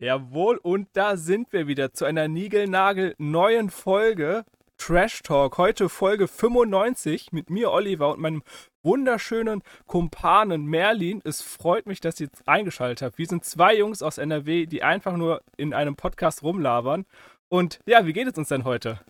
Jawohl, und da sind wir wieder zu einer Nigelnagel neuen Folge Trash Talk. Heute Folge 95 mit mir, Oliver, und meinem wunderschönen Kumpanen Merlin. Es freut mich, dass ihr eingeschaltet habt. Wir sind zwei Jungs aus NRW, die einfach nur in einem Podcast rumlabern. Und ja, wie geht es uns denn heute?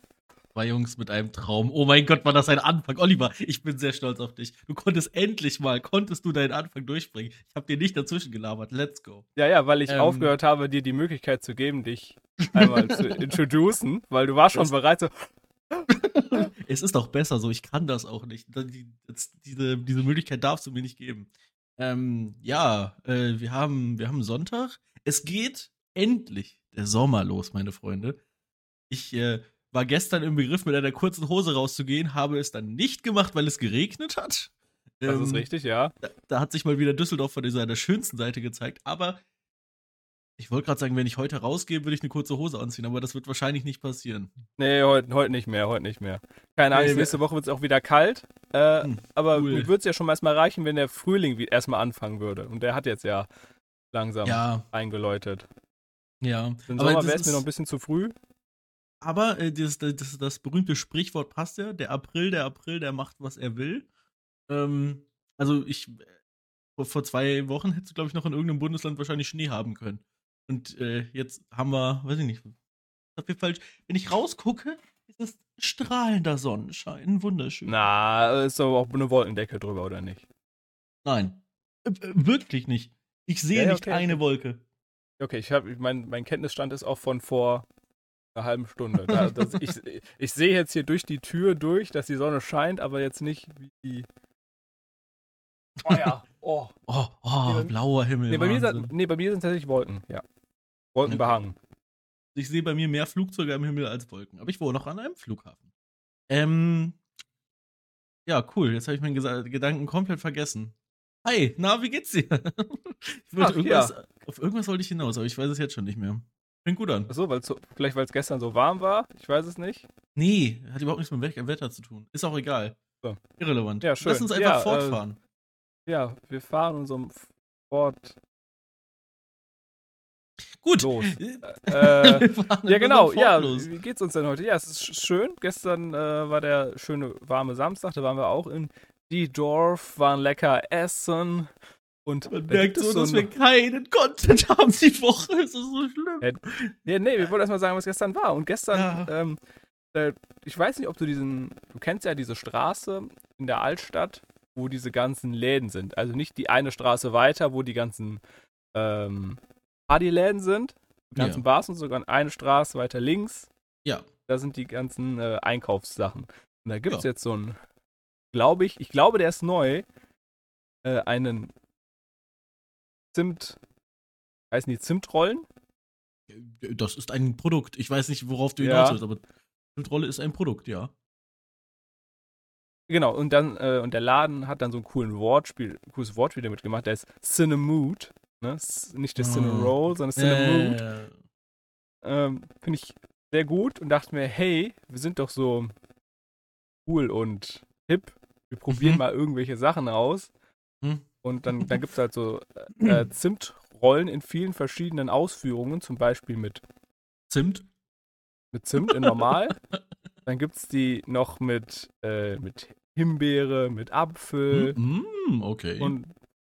Zwei Jungs mit einem Traum. Oh mein Gott, war das ein Anfang. Oliver, ich bin sehr stolz auf dich. Du konntest endlich mal, konntest du deinen Anfang durchbringen. Ich habe dir nicht dazwischen gelabert. Let's go. Ja, ja, weil ich ähm, aufgehört habe, dir die Möglichkeit zu geben, dich einmal zu introducen, weil du warst schon bereit so. es ist doch besser so, ich kann das auch nicht. Diese, diese Möglichkeit darfst du mir nicht geben. Ähm, ja, äh, wir, haben, wir haben Sonntag. Es geht endlich der Sommer los, meine Freunde. Ich äh, war gestern im Begriff, mit einer kurzen Hose rauszugehen, habe es dann nicht gemacht, weil es geregnet hat. Das ähm, ist richtig, ja. Da, da, hat sich mal wieder Düsseldorf von seiner schönsten Seite gezeigt, aber ich wollte gerade sagen, wenn ich heute rausgehe, würde ich eine kurze Hose anziehen, aber das wird wahrscheinlich nicht passieren. Nee, heute, heute nicht mehr, heute nicht mehr. Keine Angst, nee, nächste Woche wird es auch wieder kalt. Äh, hm, aber cool. mir würde es ja schon erstmal reichen, wenn der Frühling erstmal anfangen würde. Und der hat jetzt ja langsam ja. eingeläutet. Ja. Im Sommer wäre es mir noch ein bisschen zu früh. Aber äh, das, das, das, berühmte Sprichwort passt ja. Der April, der April, der macht, was er will. Ähm, also ich, vor, vor zwei Wochen hättest du, glaube ich, noch in irgendeinem Bundesland wahrscheinlich Schnee haben können. Und äh, jetzt haben wir, weiß ich nicht, ist wir falsch. Wenn ich rausgucke, ist es strahlender Sonnenschein. Wunderschön. Na, ist aber auch eine Wolkendecke drüber, oder nicht? Nein. Äh, äh wirklich nicht. Ich sehe ja, ja, nicht okay, eine okay. Wolke. Okay, ich habe, mein, mein Kenntnisstand ist auch von vor einer halben Stunde. Da, das, ich, ich sehe jetzt hier durch die Tür durch, dass die Sonne scheint, aber jetzt nicht wie. Oh ja. Oh, oh, oh nee, blauer Himmel. Nee bei, mir sind, nee, bei mir sind tatsächlich Wolken, ja. Wolken behangen. Ich sehe bei mir mehr Flugzeuge am Himmel als Wolken. Aber ich wohne noch an einem Flughafen. Ähm. Ja, cool. Jetzt habe ich meinen Gesa Gedanken komplett vergessen. Hi, na, wie geht's dir? ich Ach, irgendwas, ja. Auf irgendwas wollte ich hinaus, aber ich weiß es jetzt schon nicht mehr. Fängt gut an. Achso, weil's so, vielleicht weil es gestern so warm war? Ich weiß es nicht. Nee, hat überhaupt nichts mit dem Wetter zu tun. Ist auch egal. So. Irrelevant. Ja, schön. Lass uns einfach ja, fortfahren. Äh, ja, wir fahren unserem Fort. Gut. Los. äh, ja, genau. Ja, los. wie geht's uns denn heute? Ja, es ist schön. Gestern äh, war der schöne warme Samstag. Da waren wir auch in die Dorf, waren lecker essen. Und man merkt so, dass wir keinen Content haben die Woche. Es ist so schlimm. Ja, nee, wir wollen erstmal sagen, was gestern war. Und gestern, ja. ähm, äh, ich weiß nicht, ob du diesen, du kennst ja diese Straße in der Altstadt, wo diese ganzen Läden sind. Also nicht die eine Straße weiter, wo die ganzen ähm, Partyläden sind, die ganzen ja. Bars und sogar eine Straße weiter links. Ja. Da sind die ganzen äh, Einkaufssachen. Und da gibt es ja. jetzt so einen, glaube ich, ich glaube, der ist neu, äh, einen Zimt, heißen die Zimtrollen? Das ist ein Produkt. Ich weiß nicht, worauf du hinaus willst, aber Zimtrolle ist ein Produkt, ja. Genau, und dann, äh, und der Laden hat dann so ein coolen Wortspiel, cooles Wortspiel damit gemacht, der ist Cinemood. Ne? Nicht der Cineroll, oh. sondern Cinemood. Äh. Ähm, Finde ich sehr gut und dachte mir, hey, wir sind doch so cool und hip. Wir probieren mhm. mal irgendwelche Sachen aus. Mhm. Und dann, dann gibt es halt so äh, Zimtrollen in vielen verschiedenen Ausführungen, zum Beispiel mit Zimt. Mit Zimt in normal. dann gibt es die noch mit, äh, mit Himbeere, mit Apfel. Mm, okay. Und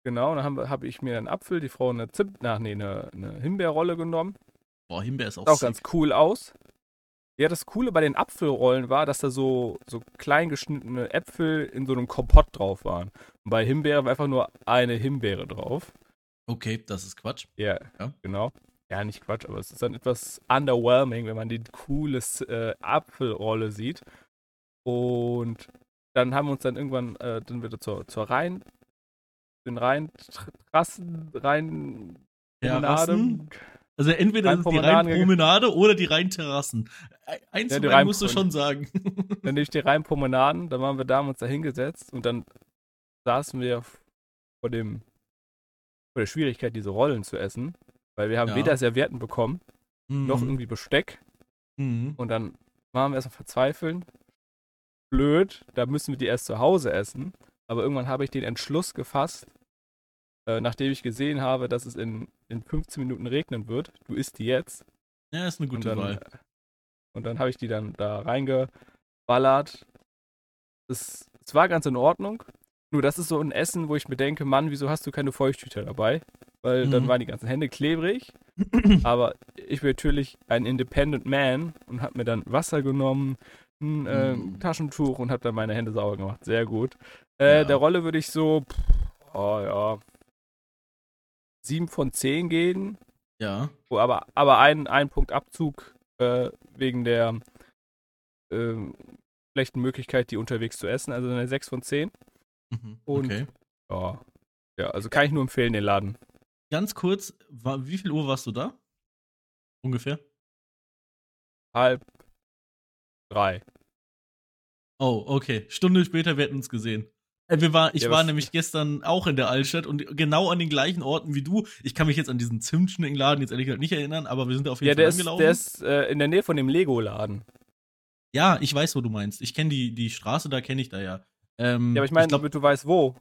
genau, dann habe hab ich mir einen Apfel, die Frau eine Zimt, nach, nee, eine, eine Himbeerrolle genommen. Boah, Himbeer ist auch, Sieht auch ganz cool aus. Ja, das Coole bei den Apfelrollen war, dass da so, so klein geschnittene Äpfel in so einem Kompott drauf waren. Und bei Himbeere war einfach nur eine Himbeere drauf. Okay, das ist Quatsch. Ja, ja. genau. Ja, nicht Quatsch, aber es ist dann etwas underwhelming, wenn man die coole äh, Apfelrolle sieht. Und dann haben wir uns dann irgendwann äh, dann wieder zur, zur Rhein, den Rheintrassen, Rhein, ja, Rassen, also entweder ist es die Rheinpromenade oder die Rheinterrassen. Eins ja, von musst du schon sagen. Dann nehme ich die Rheinpromenaden, dann waren wir da, haben uns da hingesetzt und dann saßen wir vor dem vor der Schwierigkeit, diese Rollen zu essen, weil wir haben ja. weder Servietten bekommen, mhm. noch irgendwie Besteck. Mhm. Und dann waren wir erstmal verzweifeln. Blöd, da müssen wir die erst zu Hause essen. Aber irgendwann habe ich den Entschluss gefasst, äh, nachdem ich gesehen habe, dass es in, in 15 Minuten regnen wird. Du isst die jetzt. Ja, ist eine gute und dann, Wahl. Und dann habe ich die dann da reingeballert. Es, es war ganz in Ordnung. Nur das ist so ein Essen, wo ich mir denke, Mann, wieso hast du keine Feuchttücher dabei? Weil mhm. dann waren die ganzen Hände klebrig. Aber ich bin natürlich ein Independent Man und habe mir dann Wasser genommen, ein äh, mhm. Taschentuch und habe dann meine Hände sauber gemacht. Sehr gut. Äh, ja. Der Rolle würde ich so, oh ja, 7 von 10 gehen. Ja. Oh, aber, aber ein, ein Punkt Abzug äh, wegen der äh, schlechten Möglichkeit, die unterwegs zu essen. Also eine 6 von 10. Mhm. Und okay. ja, ja, also kann ich nur empfehlen, den Laden. Ganz kurz, war, wie viel Uhr warst du da? Ungefähr? Halb drei. Oh, okay. Stunde später, wir hätten uns gesehen. Äh, wir war, ich ja, war nämlich gestern auch in der Altstadt und genau an den gleichen Orten wie du. Ich kann mich jetzt an diesen Zimtschneckenladen jetzt ehrlich gesagt nicht erinnern, aber wir sind da auf jeden ja, Fall angelaufen. Ja, der ist äh, in der Nähe von dem Lego-Laden. Ja, ich weiß, wo du meinst. Ich kenne die, die Straße, da kenne ich da ja. Ähm, ja, aber ich meine, damit du weißt, wo.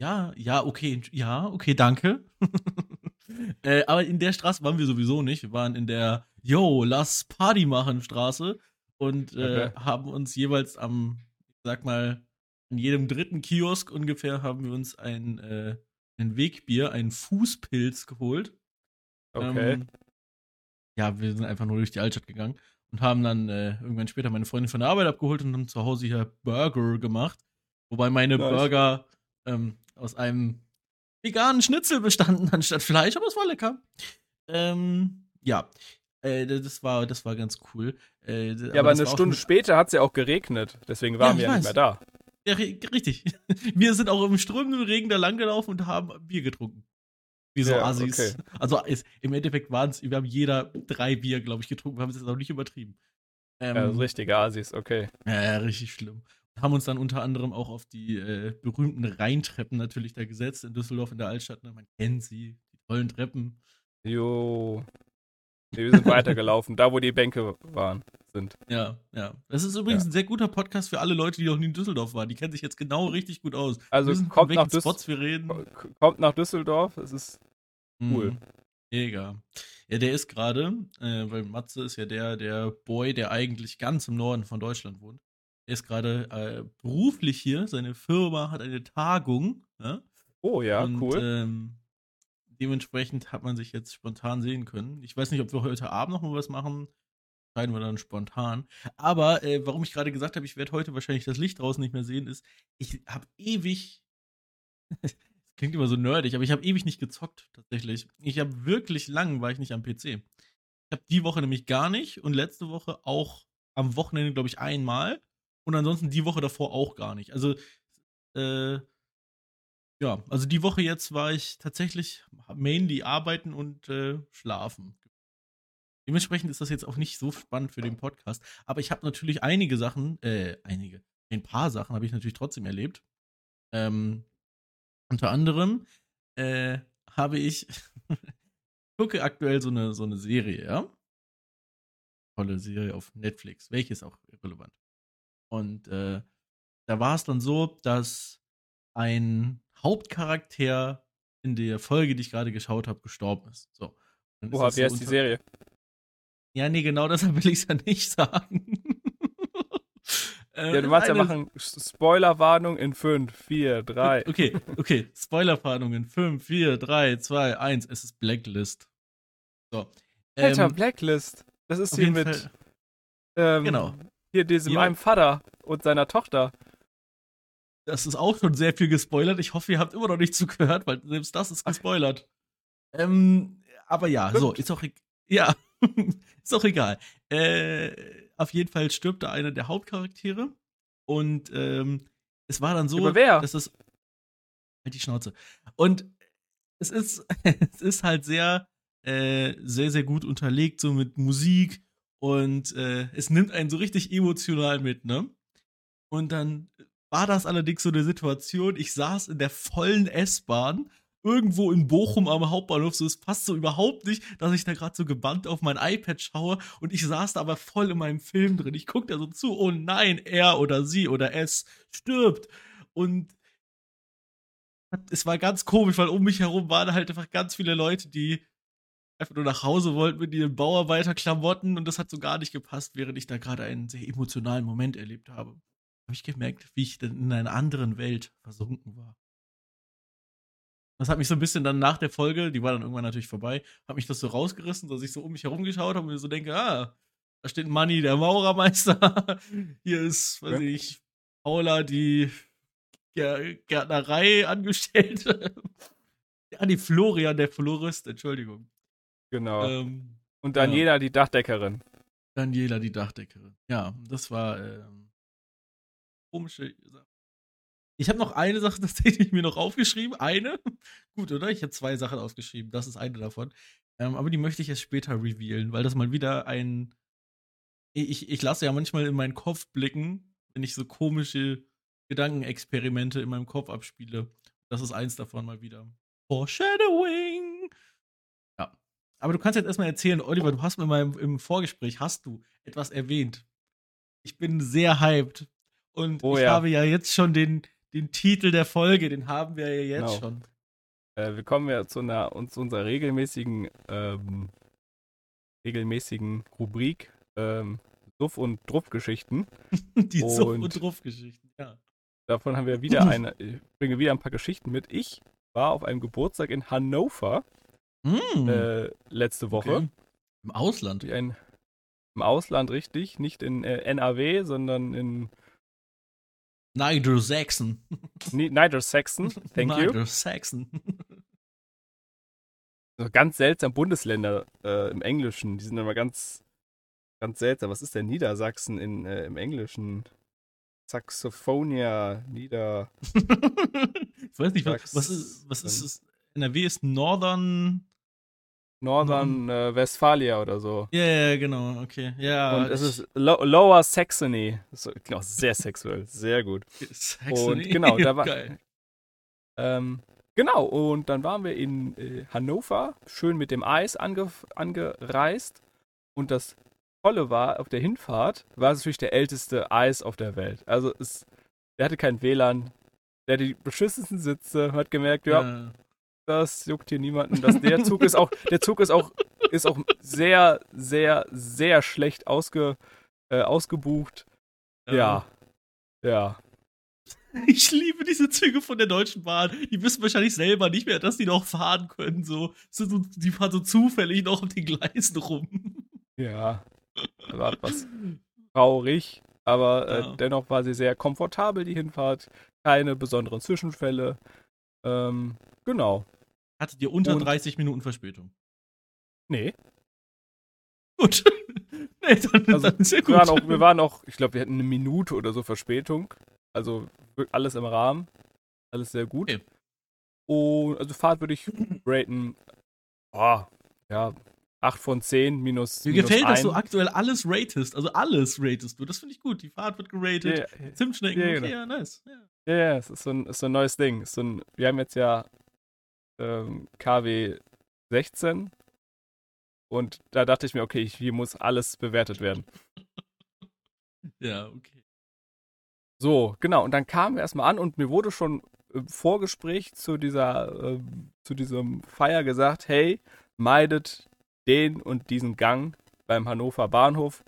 Ja, ja, okay, ja, okay, danke. äh, aber in der Straße waren wir sowieso nicht. Wir waren in der Yo, lass Party machen Straße und äh, okay. haben uns jeweils am, ich sag mal, in jedem dritten Kiosk ungefähr haben wir uns ein, äh, ein Wegbier, einen Fußpilz geholt. Okay. Ähm, ja, wir sind einfach nur durch die Altstadt gegangen und haben dann äh, irgendwann später meine Freundin von der Arbeit abgeholt und haben zu Hause hier Burger gemacht. Wobei meine nice. Burger ähm, aus einem veganen Schnitzel bestanden anstatt Fleisch, aber es war lecker. Ähm, ja, äh, das war, das war ganz cool. Äh, ja, aber, aber eine Stunde später hat es ja auch geregnet, deswegen waren ja, wir ja nicht mehr da. Ja, richtig. Wir sind auch im strömenden Regen da langgelaufen und haben Bier getrunken. Wie so ja, Assis. Okay. Also ist, im Endeffekt waren es, wir haben jeder drei Bier, glaube ich, getrunken. Wir haben es jetzt auch nicht übertrieben. Ähm, ja, richtige Assis, okay. Ja, ja, richtig schlimm. Haben uns dann unter anderem auch auf die äh, berühmten Rheintreppen natürlich da gesetzt in Düsseldorf in der Altstadt. Ne? Man kennt sie, die tollen Treppen. Jo. Wir sind weitergelaufen, da wo die Bänke waren, sind. Ja, ja. Das ist übrigens ja. ein sehr guter Podcast für alle Leute, die noch nie in Düsseldorf waren. Die kennen sich jetzt genau richtig gut aus. Also kommt nach, Spots wir reden. kommt nach Düsseldorf, es ist cool. Mhm. Mega. Ja, der ist gerade, äh, weil Matze ist ja der, der Boy, der eigentlich ganz im Norden von Deutschland wohnt. Er ist gerade äh, beruflich hier. Seine Firma hat eine Tagung. Ja? Oh ja, Und, cool. Ähm, dementsprechend hat man sich jetzt spontan sehen können. Ich weiß nicht, ob wir heute Abend noch mal was machen. Entscheiden wir dann spontan. Aber äh, warum ich gerade gesagt habe, ich werde heute wahrscheinlich das Licht draußen nicht mehr sehen, ist, ich habe ewig. klingt immer so nerdig, aber ich habe ewig nicht gezockt, tatsächlich. Ich habe wirklich lang, war ich nicht am PC. Ich habe die Woche nämlich gar nicht und letzte Woche auch am Wochenende, glaube ich, einmal. Und ansonsten die Woche davor auch gar nicht. Also, äh, ja, also die Woche jetzt war ich tatsächlich mainly arbeiten und äh, schlafen. Dementsprechend ist das jetzt auch nicht so spannend für den Podcast. Aber ich habe natürlich einige Sachen, äh, einige, ein paar Sachen habe ich natürlich trotzdem erlebt. Ähm, unter anderem äh, habe ich, gucke aktuell so eine, so eine Serie, ja? Tolle Serie auf Netflix, welches auch irrelevant. Und äh, da war es dann so, dass ein Hauptcharakter in der Folge, die ich gerade geschaut habe, gestorben ist. So. Oha, wie heißt so die Serie? Ja, nee, genau deshalb will ich es ja nicht sagen. äh, ja, du machst ja machen Spoilerwarnung in 5, 4, 3. Okay, okay. Spoilerwarnung in 5, 4, 3, 2, 1. Es ist Blacklist. So. Alter, ähm, Blacklist. Das ist hier mit. Ähm, genau. Hier diesem ja. einem Vater und seiner Tochter. Das ist auch schon sehr viel gespoilert. Ich hoffe, ihr habt immer noch nicht zugehört, weil selbst das ist gespoilert. Ähm, aber ja, Stimmt. so, ist auch, ja, ist auch egal. Äh, auf jeden Fall stirbt da einer der Hauptcharaktere. Und ähm, es war dann so, aber wer? dass es. Halt die Schnauze. Und es ist, es ist halt sehr, äh, sehr, sehr gut unterlegt, so mit Musik. Und äh, es nimmt einen so richtig emotional mit, ne? Und dann war das allerdings so eine Situation, ich saß in der vollen S-Bahn irgendwo in Bochum am Hauptbahnhof, so es passt so überhaupt nicht, dass ich da gerade so gebannt auf mein iPad schaue und ich saß da aber voll in meinem Film drin. Ich gucke da so zu, oh nein, er oder sie oder es stirbt. Und es war ganz komisch, weil um mich herum waren halt einfach ganz viele Leute, die einfach nur nach Hause wollten mit ihren Bauarbeiterklamotten und das hat so gar nicht gepasst, während ich da gerade einen sehr emotionalen Moment erlebt habe. Habe ich gemerkt, wie ich denn in einer anderen Welt versunken war. Das hat mich so ein bisschen dann nach der Folge, die war dann irgendwann natürlich vorbei, hat mich das so rausgerissen, dass ich so um mich herum geschaut habe und mir so denke, ah, da steht Manni, der Maurermeister. Hier ist, weiß ja. ich, Paula, die Gärtnerei Angestellte. ja, die Florian, der Florist, Entschuldigung. Genau. Ähm, und Daniela, ja. die Dachdeckerin. Daniela, die Dachdeckerin. Ja, das war ähm, komische Sache. Ich habe noch eine Sache tatsächlich mir noch aufgeschrieben. Eine. Gut, oder? Ich habe zwei Sachen aufgeschrieben. Das ist eine davon. Ähm, aber die möchte ich erst später revealen, weil das mal wieder ein. Ich, ich lasse ja manchmal in meinen Kopf blicken, wenn ich so komische Gedankenexperimente in meinem Kopf abspiele. Das ist eins davon mal wieder. Foreshadowing! Ja. Aber du kannst jetzt erstmal erzählen, Oliver, du hast mir mal im, im Vorgespräch, hast du etwas erwähnt. Ich bin sehr hyped. Und oh, ich ja. habe ja jetzt schon den, den Titel der Folge, den haben wir ja jetzt genau. schon. Äh, wir kommen ja zu, einer, zu unserer regelmäßigen, ähm, regelmäßigen Rubrik ähm, Suff- und Druff-Geschichten. Die Suff- und Druff-Geschichten, ja. Davon haben wir wieder eine, ich bringe wieder ein paar Geschichten mit. Ich war auf einem Geburtstag in Hannover mm. äh, letzte Woche. Okay. Im Ausland? Ein, Im Ausland, richtig. Nicht in äh, NRW, sondern in Nigel Saxon. Nigel Saxon, thank you. Nigel Saxon. ganz seltsam Bundesländer äh, im Englischen. Die sind immer ganz, ganz seltsam. Was ist denn Niedersachsen in, äh, im Englischen? Saxophonia, Nieder. ich weiß nicht, was, was ist, was ist es? NRW ist Northern. Northern äh, Westphalia oder so. Ja, yeah, genau, okay. Ja. Und es ist Lo Lower Saxony. So, genau, sehr sexuell, sehr gut. Saxony? Und genau, da war. Geil. Ähm, genau, und dann waren wir in äh, Hannover, schön mit dem Eis ange angereist. Und das Tolle war, auf der Hinfahrt war es natürlich der älteste Eis auf der Welt. Also es, der hatte kein WLAN, der hatte die beschissensten Sitze, hat gemerkt, ja, ja das juckt hier niemanden. Das, der Zug ist auch, der Zug ist auch, ist auch sehr, sehr, sehr schlecht ausge, äh, ausgebucht. Ja. ja. Ich liebe diese Züge von der Deutschen Bahn. Die wissen wahrscheinlich selber nicht mehr, dass die noch fahren können. So, die fahren so zufällig noch auf den Gleisen rum. Ja. War etwas traurig, aber äh, ja. dennoch war sie sehr komfortabel, die Hinfahrt. Keine besonderen Zwischenfälle. Ähm, genau. Hattet ihr unter Und 30 Minuten Verspätung? Nee. Gut. nee, dann, also, dann ist ja gut. Wir waren auch, wir waren auch ich glaube, wir hatten eine Minute oder so Verspätung. Also alles im Rahmen. Alles sehr gut. Okay. Und also Fahrt würde ich raten. Oh, ja, 8 von 10 minus. Mir minus gefällt, 1. dass du aktuell alles ratest. Also alles ratest du. Das finde ich gut. Die Fahrt wird geratet. Yeah, Zimtschnecken, yeah, okay, genau. ja, nice. Ja, yeah. yeah, es ist so, ein, ist so ein neues Ding. So ein, wir haben jetzt ja ähm, KW 16 und da dachte ich mir, okay, hier muss alles bewertet werden. ja, okay. So, genau. Und dann kamen wir erstmal an und mir wurde schon im Vorgespräch zu dieser, äh, zu diesem Feier gesagt, hey, meidet den und diesen Gang beim Hannover Bahnhof,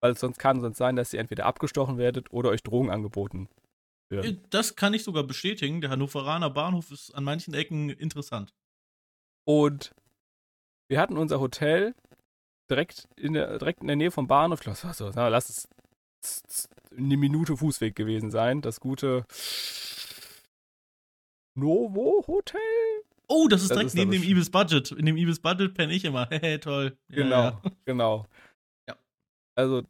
weil sonst kann es sein, dass ihr entweder abgestochen werdet oder euch Drogen angeboten ja. Äh, das kann ich sogar bestätigen. Der Hannoveraner Bahnhof ist an manchen Ecken interessant. Und wir hatten unser Hotel direkt in der, direkt in der Nähe vom Bahnhof. Ich glaube, so, na, lass es eine Minute Fußweg gewesen sein. Das gute Novo Hotel. Oh, das ist das direkt ist neben dem Ibis Budget. In dem Ibis Budget penne ich immer. Hehe, toll. Ja, genau, ja. genau. Ja. Also,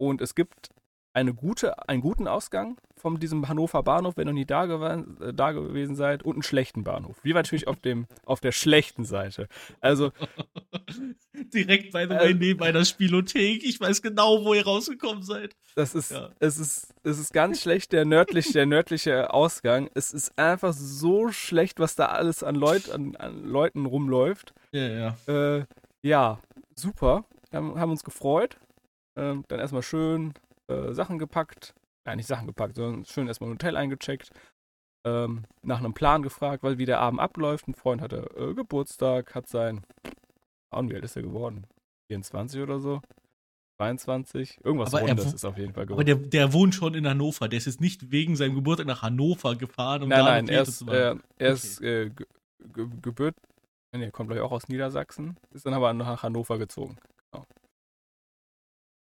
und es gibt eine gute, einen guten Ausgang von diesem Hannover Bahnhof, wenn ihr nie da, äh, da gewesen seid, und einen schlechten Bahnhof. Wir waren natürlich auf, dem, auf der schlechten Seite. Also. Direkt bei äh, neben einer Spielothek. Ich weiß genau, wo ihr rausgekommen seid. Das ist, ja. es ist, es ist ganz schlecht, der nördliche, der nördliche Ausgang. Es ist einfach so schlecht, was da alles an, Leut, an, an Leuten rumläuft. Ja, ja. Äh, ja, super. Haben, haben uns gefreut. Ähm, dann erstmal schön äh, Sachen gepackt. Ja, nicht Sachen gepackt, sondern schön erstmal ein Hotel eingecheckt. ähm, nach einem Plan gefragt, weil wie der Abend abläuft. Ein Freund hatte äh, Geburtstag, hat sein, ah, wie alt ist er geworden? 24 oder so? 22? Irgendwas aber Rundes ist auf jeden Fall geworden. Aber der, der wohnt schon in Hannover. Der ist jetzt nicht wegen seinem Geburtstag nach Hannover gefahren, um nein, da nein, er ist, äh, er okay. ist äh, Geburt, nee, kommt gleich auch aus Niedersachsen, ist dann aber nach Hannover gezogen. Genau.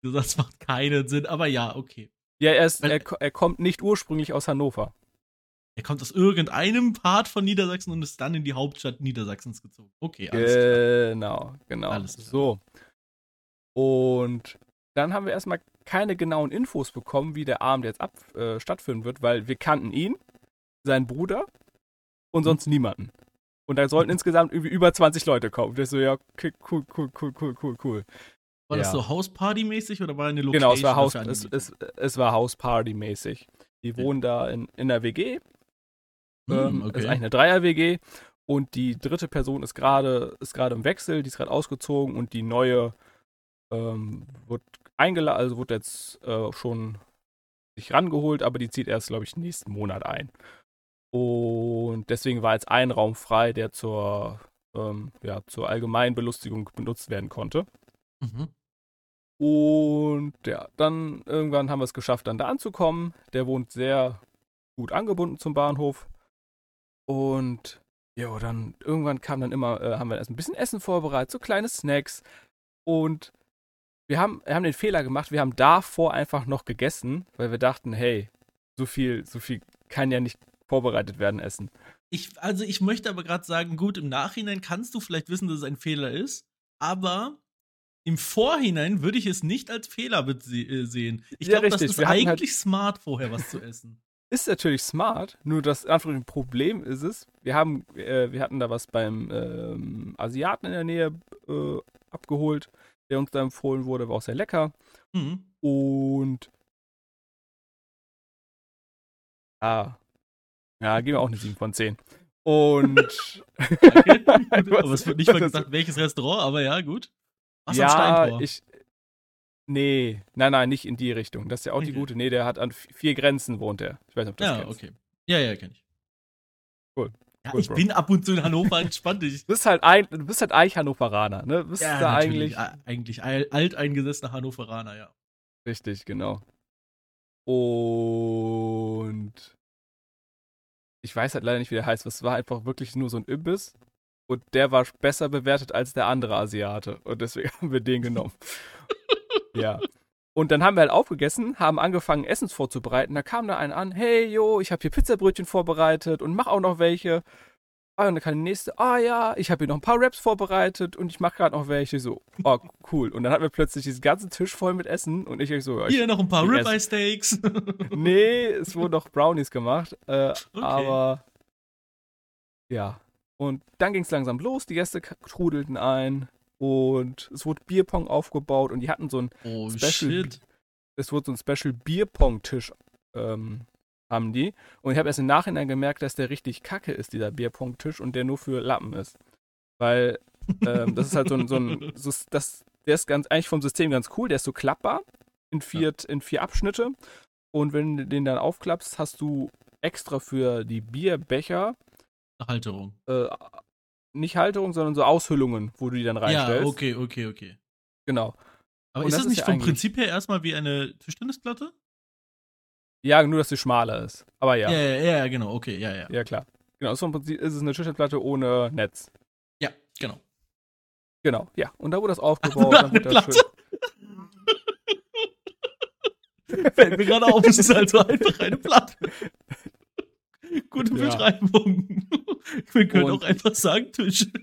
Das macht keinen Sinn, aber ja, okay. Ja, er, ist, er, er kommt nicht ursprünglich aus Hannover. Er kommt aus irgendeinem Part von Niedersachsen und ist dann in die Hauptstadt Niedersachsens gezogen. Okay, alles klar. Genau, genau. Alles klar. So. Und dann haben wir erstmal keine genauen Infos bekommen, wie der Abend jetzt ab, äh, stattfinden wird, weil wir kannten ihn, seinen Bruder und mhm. sonst niemanden. Und da sollten insgesamt irgendwie über 20 Leute kommen. Das so, ja, okay, cool, cool, cool, cool, cool, cool. War ja. das so Hausparty-mäßig oder war eine Location? Genau, es war, Haus, es, es, es war Hausparty-mäßig. Die wohnen da in, in der WG. Hm, ähm, okay. Ist eigentlich eine Dreier-WG. Und die dritte Person ist gerade ist im Wechsel, die ist gerade ausgezogen und die neue ähm, wird eingeladen, also wird jetzt äh, schon sich rangeholt, aber die zieht erst, glaube ich, nächsten Monat ein. Und deswegen war jetzt ein Raum frei, der zur, ähm, ja, zur allgemeinen Belustigung benutzt werden konnte. Mhm. Und ja, dann irgendwann haben wir es geschafft, dann da anzukommen. Der wohnt sehr gut angebunden zum Bahnhof. Und ja, dann irgendwann kam dann immer, äh, haben wir erst ein bisschen Essen vorbereitet, so kleine Snacks. Und wir haben, wir haben den Fehler gemacht, wir haben davor einfach noch gegessen, weil wir dachten, hey, so viel, so viel kann ja nicht vorbereitet werden, Essen. Ich, also ich möchte aber gerade sagen, gut, im Nachhinein kannst du vielleicht wissen, dass es ein Fehler ist, aber im Vorhinein würde ich es nicht als Fehler äh, sehen. Ich ja, glaube, das ist halt eigentlich halt smart, vorher was zu essen. Ist natürlich smart, nur das Problem ist es, wir haben, äh, wir hatten da was beim ähm, Asiaten in der Nähe äh, abgeholt, der uns da empfohlen wurde, war auch sehr lecker. Mhm. Und ah, ja, geben wir auch eine 7 von 10. Und. okay. aber es wird nicht mal gesagt, welches Restaurant, aber ja, gut. Was ja, am Steintor? Ich, nee, nein, nein, nicht in die Richtung. Das ist ja auch okay. die gute. Nee, der hat an vier Grenzen wohnt er. Ich weiß nicht, ob das Ja, kennst. okay. Ja, ja, kenn ich. Cool. Ja, cool, ich Bro. bin ab und zu in Hannover entspannt. Ich. Du bist halt, ein, du bist halt eigentlich Hannoveraner, ne? Du bist ja, da eigentlich. Eigentlich alteingesessener Hannoveraner, ja. Richtig, genau. Und ich weiß halt leider nicht, wie der heißt. Es war einfach wirklich nur so ein Imbiss. Und der war besser bewertet als der andere Asiate. Und deswegen haben wir den genommen. ja. Und dann haben wir halt aufgegessen, haben angefangen, Essens vorzubereiten. Da kam da einer an, hey, yo, ich habe hier Pizzabrötchen vorbereitet und mach auch noch welche. Ah, und dann kam die nächste, ah ja, ich habe hier noch ein paar Raps vorbereitet und ich mache gerade noch welche. So, oh, cool. Und dann hatten wir plötzlich diesen ganzen Tisch voll mit Essen und ich so, Hier noch ein paar Ribeye Steaks. nee, es wurden noch Brownies gemacht. Äh, okay. Aber ja. Und dann ging es langsam los, die Gäste trudelten ein und es wurde Bierpong aufgebaut und die hatten so ein oh, Special. Shit. Es wurde so ein Special Bierpong-Tisch ähm, haben die. Und ich habe erst im Nachhinein gemerkt, dass der richtig kacke ist, dieser Bierpunkttisch, und der nur für Lappen ist. Weil ähm, das ist halt so ein, so ein so, das, der ist ganz, eigentlich vom System ganz cool, der ist so klappbar in vier, ja. in vier Abschnitte. Und wenn du den dann aufklappst, hast du extra für die Bierbecher Halterung. Äh, nicht Halterung, sondern so Aushüllungen, wo du die dann reinstellst. Ja, okay, okay, okay. Genau. Aber Und ist das, das nicht ja vom Prinzip her erstmal wie eine Tischtennisplatte? Ja, nur, dass sie schmaler ist. Aber ja. Ja, ja, ja, genau, okay, ja, ja. Ja, klar. Genau, so im Prinzip ist es eine Tischtennisplatte ohne Netz. Ja, genau. Genau, ja. Und da wurde das aufgebaut. dann wurde das schön. Fällt mir gerade auf, es ist also einfach eine Platte. Gute ja. Beschreibung. Wir können Und auch einfach sagen Tisch.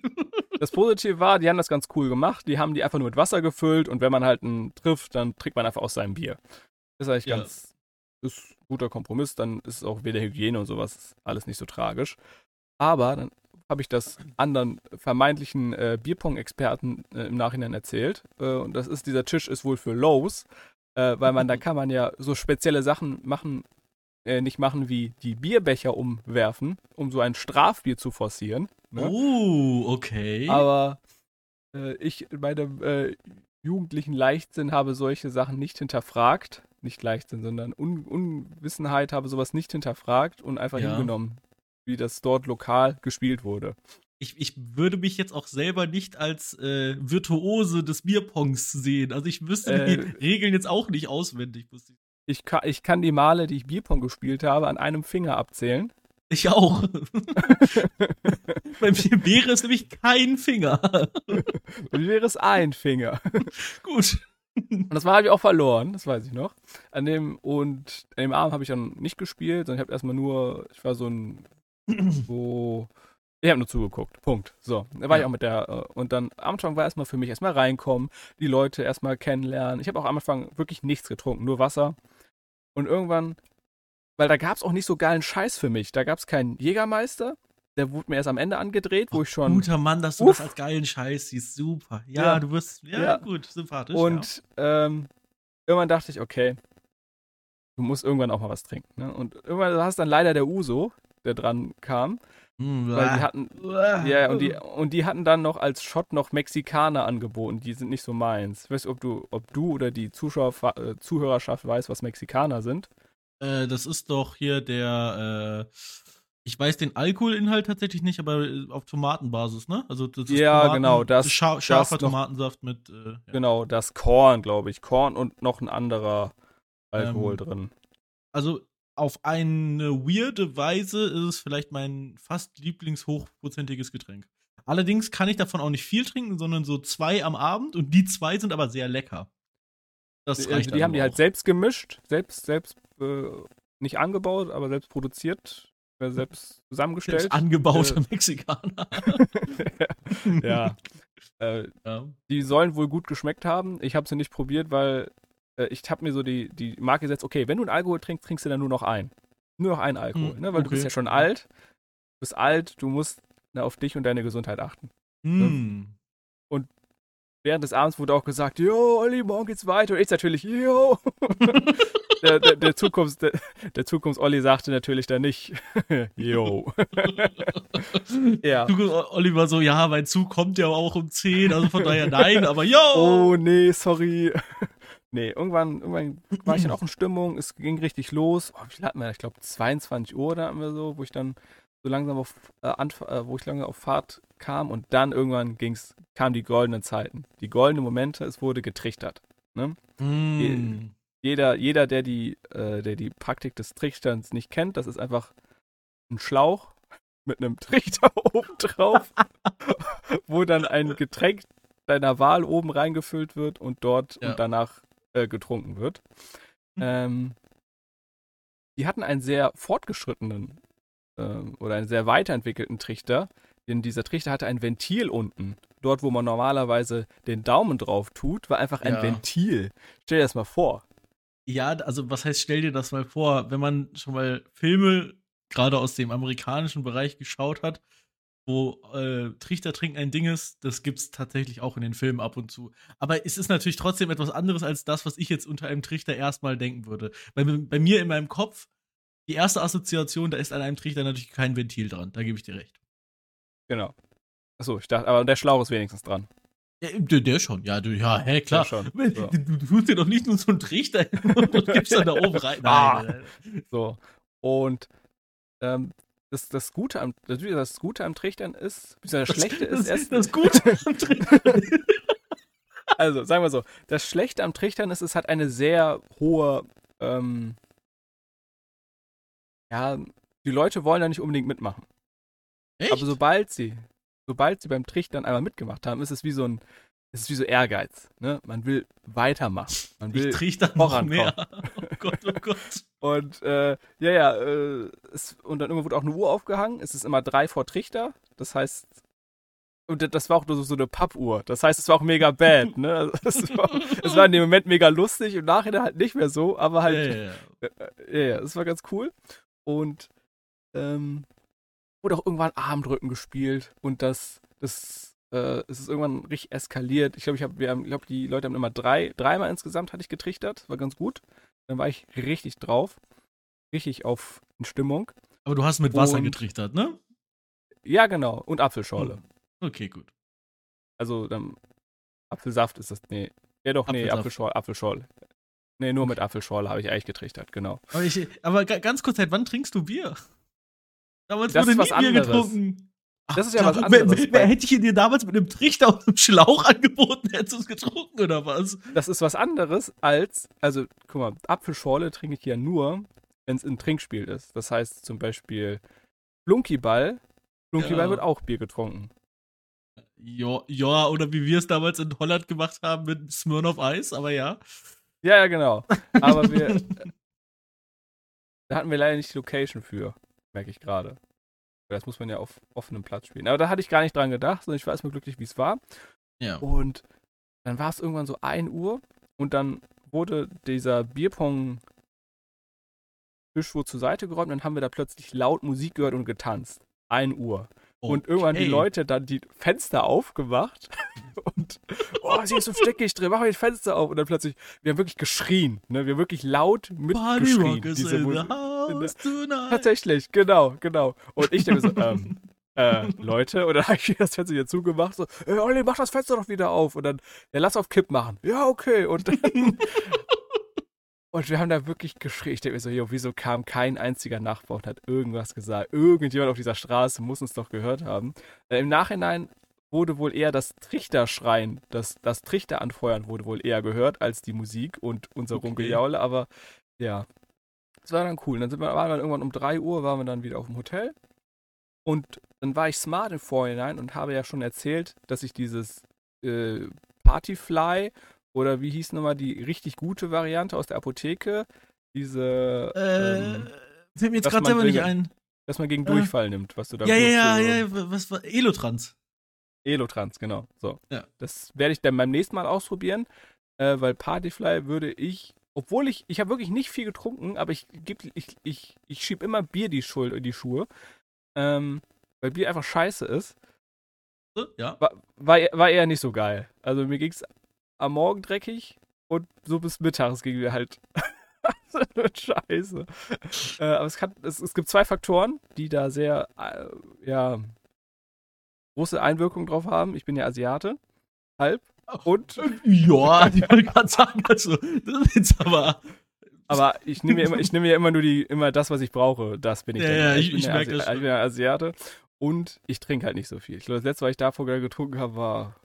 Das Positive war, die haben das ganz cool gemacht. Die haben die einfach nur mit Wasser gefüllt und wenn man halt einen trifft, dann trinkt man einfach aus seinem Bier. Das ist eigentlich ja. ganz, ist ein guter Kompromiss, dann ist es auch weder Hygiene und sowas alles nicht so tragisch. Aber dann habe ich das anderen vermeintlichen äh, Bierpong-Experten äh, im Nachhinein erzählt. Äh, und das ist, dieser Tisch ist wohl für Lows, äh, weil man, da kann man ja so spezielle Sachen machen, äh, nicht machen wie die Bierbecher umwerfen, um so ein Strafbier zu forcieren. Ne? Oh, okay. Aber äh, ich in meinem jugendlichen Leichtsinn habe solche Sachen nicht hinterfragt nicht Leichtsinn, sondern Un Unwissenheit, habe sowas nicht hinterfragt und einfach ja. hingenommen, wie das dort lokal gespielt wurde. Ich, ich würde mich jetzt auch selber nicht als äh, Virtuose des Bierpongs sehen. Also ich wüsste äh, die Regeln jetzt auch nicht auswendig. Ich kann, ich kann die Male, die ich Bierpong gespielt habe, an einem Finger abzählen. Ich auch. Bei mir wäre es nämlich kein Finger. Bei mir wäre es ein Finger. Gut. Und das war habe ich auch verloren, das weiß ich noch. An dem und an dem Abend habe ich dann nicht gespielt, sondern ich habe erstmal nur, ich war so ein so ich habe nur zugeguckt. Punkt. So, da war ja. ich auch mit der äh, und dann am Anfang war erstmal für mich erstmal reinkommen, die Leute erstmal kennenlernen. Ich habe auch am Anfang wirklich nichts getrunken, nur Wasser. Und irgendwann weil da gab es auch nicht so geilen Scheiß für mich. Da gab es keinen Jägermeister. Der wurde mir erst am Ende angedreht, wo ich schon. Guter Mann, dass du uff. das als geilen Scheiß siehst. Super. Ja, ja. du wirst. Ja, ja, gut, sympathisch. Und ähm, irgendwann dachte ich, okay, du musst irgendwann auch mal was trinken. Ne? Und irgendwann war es dann leider der Uso, der dran kam. Mm, weil die hatten. Ja, und die, und die hatten dann noch als Shot noch Mexikaner angeboten. Die sind nicht so meins. Ich weiß nicht, ob du, ob du oder die Zuschauer, äh, Zuhörerschaft weiß, was Mexikaner sind. Äh, das ist doch hier der, äh, ich weiß den Alkoholinhalt tatsächlich nicht, aber äh, auf Tomatenbasis, ne? Also das ist ja, Tomaten, genau, das scha scharfer das Tomatensaft mit. Äh, ja. Genau, das Korn, glaube ich, Korn und noch ein anderer Alkohol ähm, drin. Also auf eine weirde Weise ist es vielleicht mein fast lieblingshochprozentiges Getränk. Allerdings kann ich davon auch nicht viel trinken, sondern so zwei am Abend und die zwei sind aber sehr lecker. Das reicht die, die haben die halt selbst gemischt, selbst, selbst äh, nicht angebaut, aber selbst produziert, äh, selbst zusammengestellt. Selbst angebaute äh, Mexikaner. ja. Äh, ja. Die sollen wohl gut geschmeckt haben. Ich habe sie nicht probiert, weil äh, ich habe mir so die, die Marke gesetzt, okay, wenn du einen Alkohol trinkst, trinkst du dann nur noch einen. Nur noch einen Alkohol, hm, ne? weil okay. du bist ja schon alt. Du bist alt, du musst na, auf dich und deine Gesundheit achten. Hm. Und während des Abends wurde auch gesagt, jo, Olli, morgen geht's weiter. Und ich natürlich, jo. der, der, der, Zukunfts, der, der Zukunfts-Olli sagte natürlich dann nicht, jo. ja. Olli war so, ja, mein Zug kommt ja auch um 10, also von daher nein, aber jo. Oh, nee, sorry. Nee, irgendwann, irgendwann war ich dann auch in Stimmung, es ging richtig los. Oh, wie hatten wir? Ich glaube 22 Uhr da hatten wir so, wo ich dann so langsam auf, äh, äh, wo ich langsam auf Fahrt kam und dann irgendwann ging's, kamen die goldenen Zeiten. Die goldenen Momente, es wurde getrichtert. Ne? Mm. Jeder, jeder, der die, äh, der die Praktik des Trichterns nicht kennt, das ist einfach ein Schlauch mit einem Trichter oben drauf, wo dann ein Getränk deiner Wahl oben reingefüllt wird und dort ja. und danach äh, getrunken wird. Mhm. Ähm, die hatten einen sehr fortgeschrittenen ähm, oder einen sehr weiterentwickelten Trichter, denn dieser Trichter hatte ein Ventil unten. Dort, wo man normalerweise den Daumen drauf tut, war einfach ein ja. Ventil. Stell dir das mal vor. Ja, also was heißt, stell dir das mal vor, wenn man schon mal Filme gerade aus dem amerikanischen Bereich geschaut hat, wo äh, Trichter trinken ein Ding ist, das gibt es tatsächlich auch in den Filmen ab und zu. Aber es ist natürlich trotzdem etwas anderes als das, was ich jetzt unter einem Trichter erstmal denken würde. Bei, bei mir in meinem Kopf die erste Assoziation, da ist an einem Trichter natürlich kein Ventil dran. Da gebe ich dir recht. Genau. Achso, ich dachte, aber der Schlauch ist wenigstens dran. Ja, der, der schon, ja, du, ja, hä, klar. Schon, so. du, du, tust dir doch nicht nur so einen Trichter und gibst dann da oben rein. Ah. Nein, ah. So. Und ähm, das, das Gute am das Gute am Trichtern ist, das, das Schlechte ist erst. Das Gute am Trichtern. also, sagen wir so, das Schlechte am Trichtern ist, es hat eine sehr hohe ähm, ja, die Leute wollen da nicht unbedingt mitmachen. Echt? Aber sobald sie, sobald sie beim Trichtern einmal mitgemacht haben, ist es wie so ein, ist es wie so Ehrgeiz. Ne? Man will weitermachen. Man will ich trichter noch mehr. Oh Gott, oh Gott. Und äh, ja, ja, äh, es, und dann irgendwo wurde auch eine Uhr aufgehangen. Es ist immer drei vor Trichter. Das heißt, und das war auch nur so, eine Pappuhr. Das heißt, es war auch mega bad, ne? Also, es, war, es war in dem Moment mega lustig und nachher halt nicht mehr so, aber halt. Ja, ja, ja. ja, ja, es war ganz cool. Und ähm, wurde auch irgendwann Armdrücken gespielt und das, das, äh, es ist irgendwann richtig eskaliert. Ich glaube, ich habe, wir haben, glaube die Leute haben immer drei, dreimal insgesamt hatte ich getrichtert, war ganz gut. Dann war ich richtig drauf, richtig auf in Stimmung. Aber du hast mit Wasser und, getrichtert, ne? Ja, genau. Und Apfelschorle. Hm. Okay, gut. Also dann Apfelsaft ist das, nee. Ja doch, Apfelsaft. nee, Apfelschorle, Apfelschorle. Nee, nur mit Apfelschorle habe ich eigentlich getrichtert, genau. Aber, ich, aber ganz kurz, seit wann trinkst du Bier? Damals das wurde nie Bier anderes. getrunken. Das ist ja was anderes. Wer, wer, hätte ich dir damals mit einem Trichter aus einem Schlauch angeboten, hättest du es getrunken oder was? Das ist was anderes als, also guck mal, Apfelschorle trinke ich ja nur, wenn es ein Trinkspiel ist. Das heißt zum Beispiel Flunkyball. Flunkyball ja. wird auch Bier getrunken. Ja, ja, oder wie wir es damals in Holland gemacht haben mit Smirnoff Eis, aber ja. Ja, ja, genau. Aber wir. da hatten wir leider nicht die Location für, merke ich gerade. Das muss man ja auf offenem Platz spielen. Aber da hatte ich gar nicht dran gedacht, sondern ich war erstmal glücklich, wie es war. Ja. Und dann war es irgendwann so 1 Uhr und dann wurde dieser Bierpong Tisch wo zur Seite geräumt, dann haben wir da plötzlich laut Musik gehört und getanzt. 1 Uhr. Okay. Und irgendwann die Leute dann die Fenster aufgemacht und oh, sie ist so stickig drin, mach mal die Fenster auf und dann plötzlich, wir haben wirklich geschrien, ne? Wir haben wirklich laut mitgeschrien. Diese Musik. Tatsächlich, genau, genau. Und ich denke so, ähm, äh, Leute, und dann habe ich das Fenster wieder zugemacht, so, ey, Olli, mach das Fenster doch wieder auf. Und dann, ja, lass auf Kipp machen. Ja, okay. Und dann Und wir haben da wirklich geschrien. Ich denke mir so, jo, wieso kam kein einziger Nachbar und hat irgendwas gesagt? Irgendjemand auf dieser Straße muss uns doch gehört haben. Äh, Im Nachhinein wurde wohl eher das Trichterschreien, das, das Trichteranfeuern wurde wohl eher gehört als die Musik und unser okay. Rumgejaule. Aber ja, das war dann cool. Und dann sind wir, waren wir irgendwann um 3 Uhr, waren wir dann wieder auf dem Hotel. Und dann war ich smart im Vorhinein und habe ja schon erzählt, dass ich dieses äh, Partyfly oder wie hieß nochmal die richtig gute Variante aus der Apotheke? Diese. Äh, ähm, fällt mir jetzt gerade selber nicht ein. Dass man gegen äh, Durchfall nimmt, was du da Ja, ja, ja, ja, was war. Elotrans. Elotrans, genau. So. Ja. Das werde ich dann beim nächsten Mal ausprobieren, äh, weil Partyfly würde ich, obwohl ich, ich habe wirklich nicht viel getrunken, aber ich, ich, ich, ich schiebe immer Bier die Schuld in die Schuhe, ähm, weil Bier einfach scheiße ist. Ja. War, war, war eher nicht so geil. Also mir ging es am Morgen dreckig und so bis mittags gingen wir halt. Scheiße. Äh, aber es, kann, es, es, gibt zwei Faktoren, die da sehr, äh, ja, große Einwirkungen drauf haben. Ich bin ja Asiate, halb. Und. Ja, ich wollte gerade sagen, also, das ist jetzt aber. Aber ich nehme ja immer, ich nehme ja immer nur die, immer das, was ich brauche. Das bin ich. Ja, dann. ja, ich, ich, ich merke das. Ich bin ja Asiate und ich trinke halt nicht so viel. Ich glaube, das letzte, was ich davor getrunken habe, war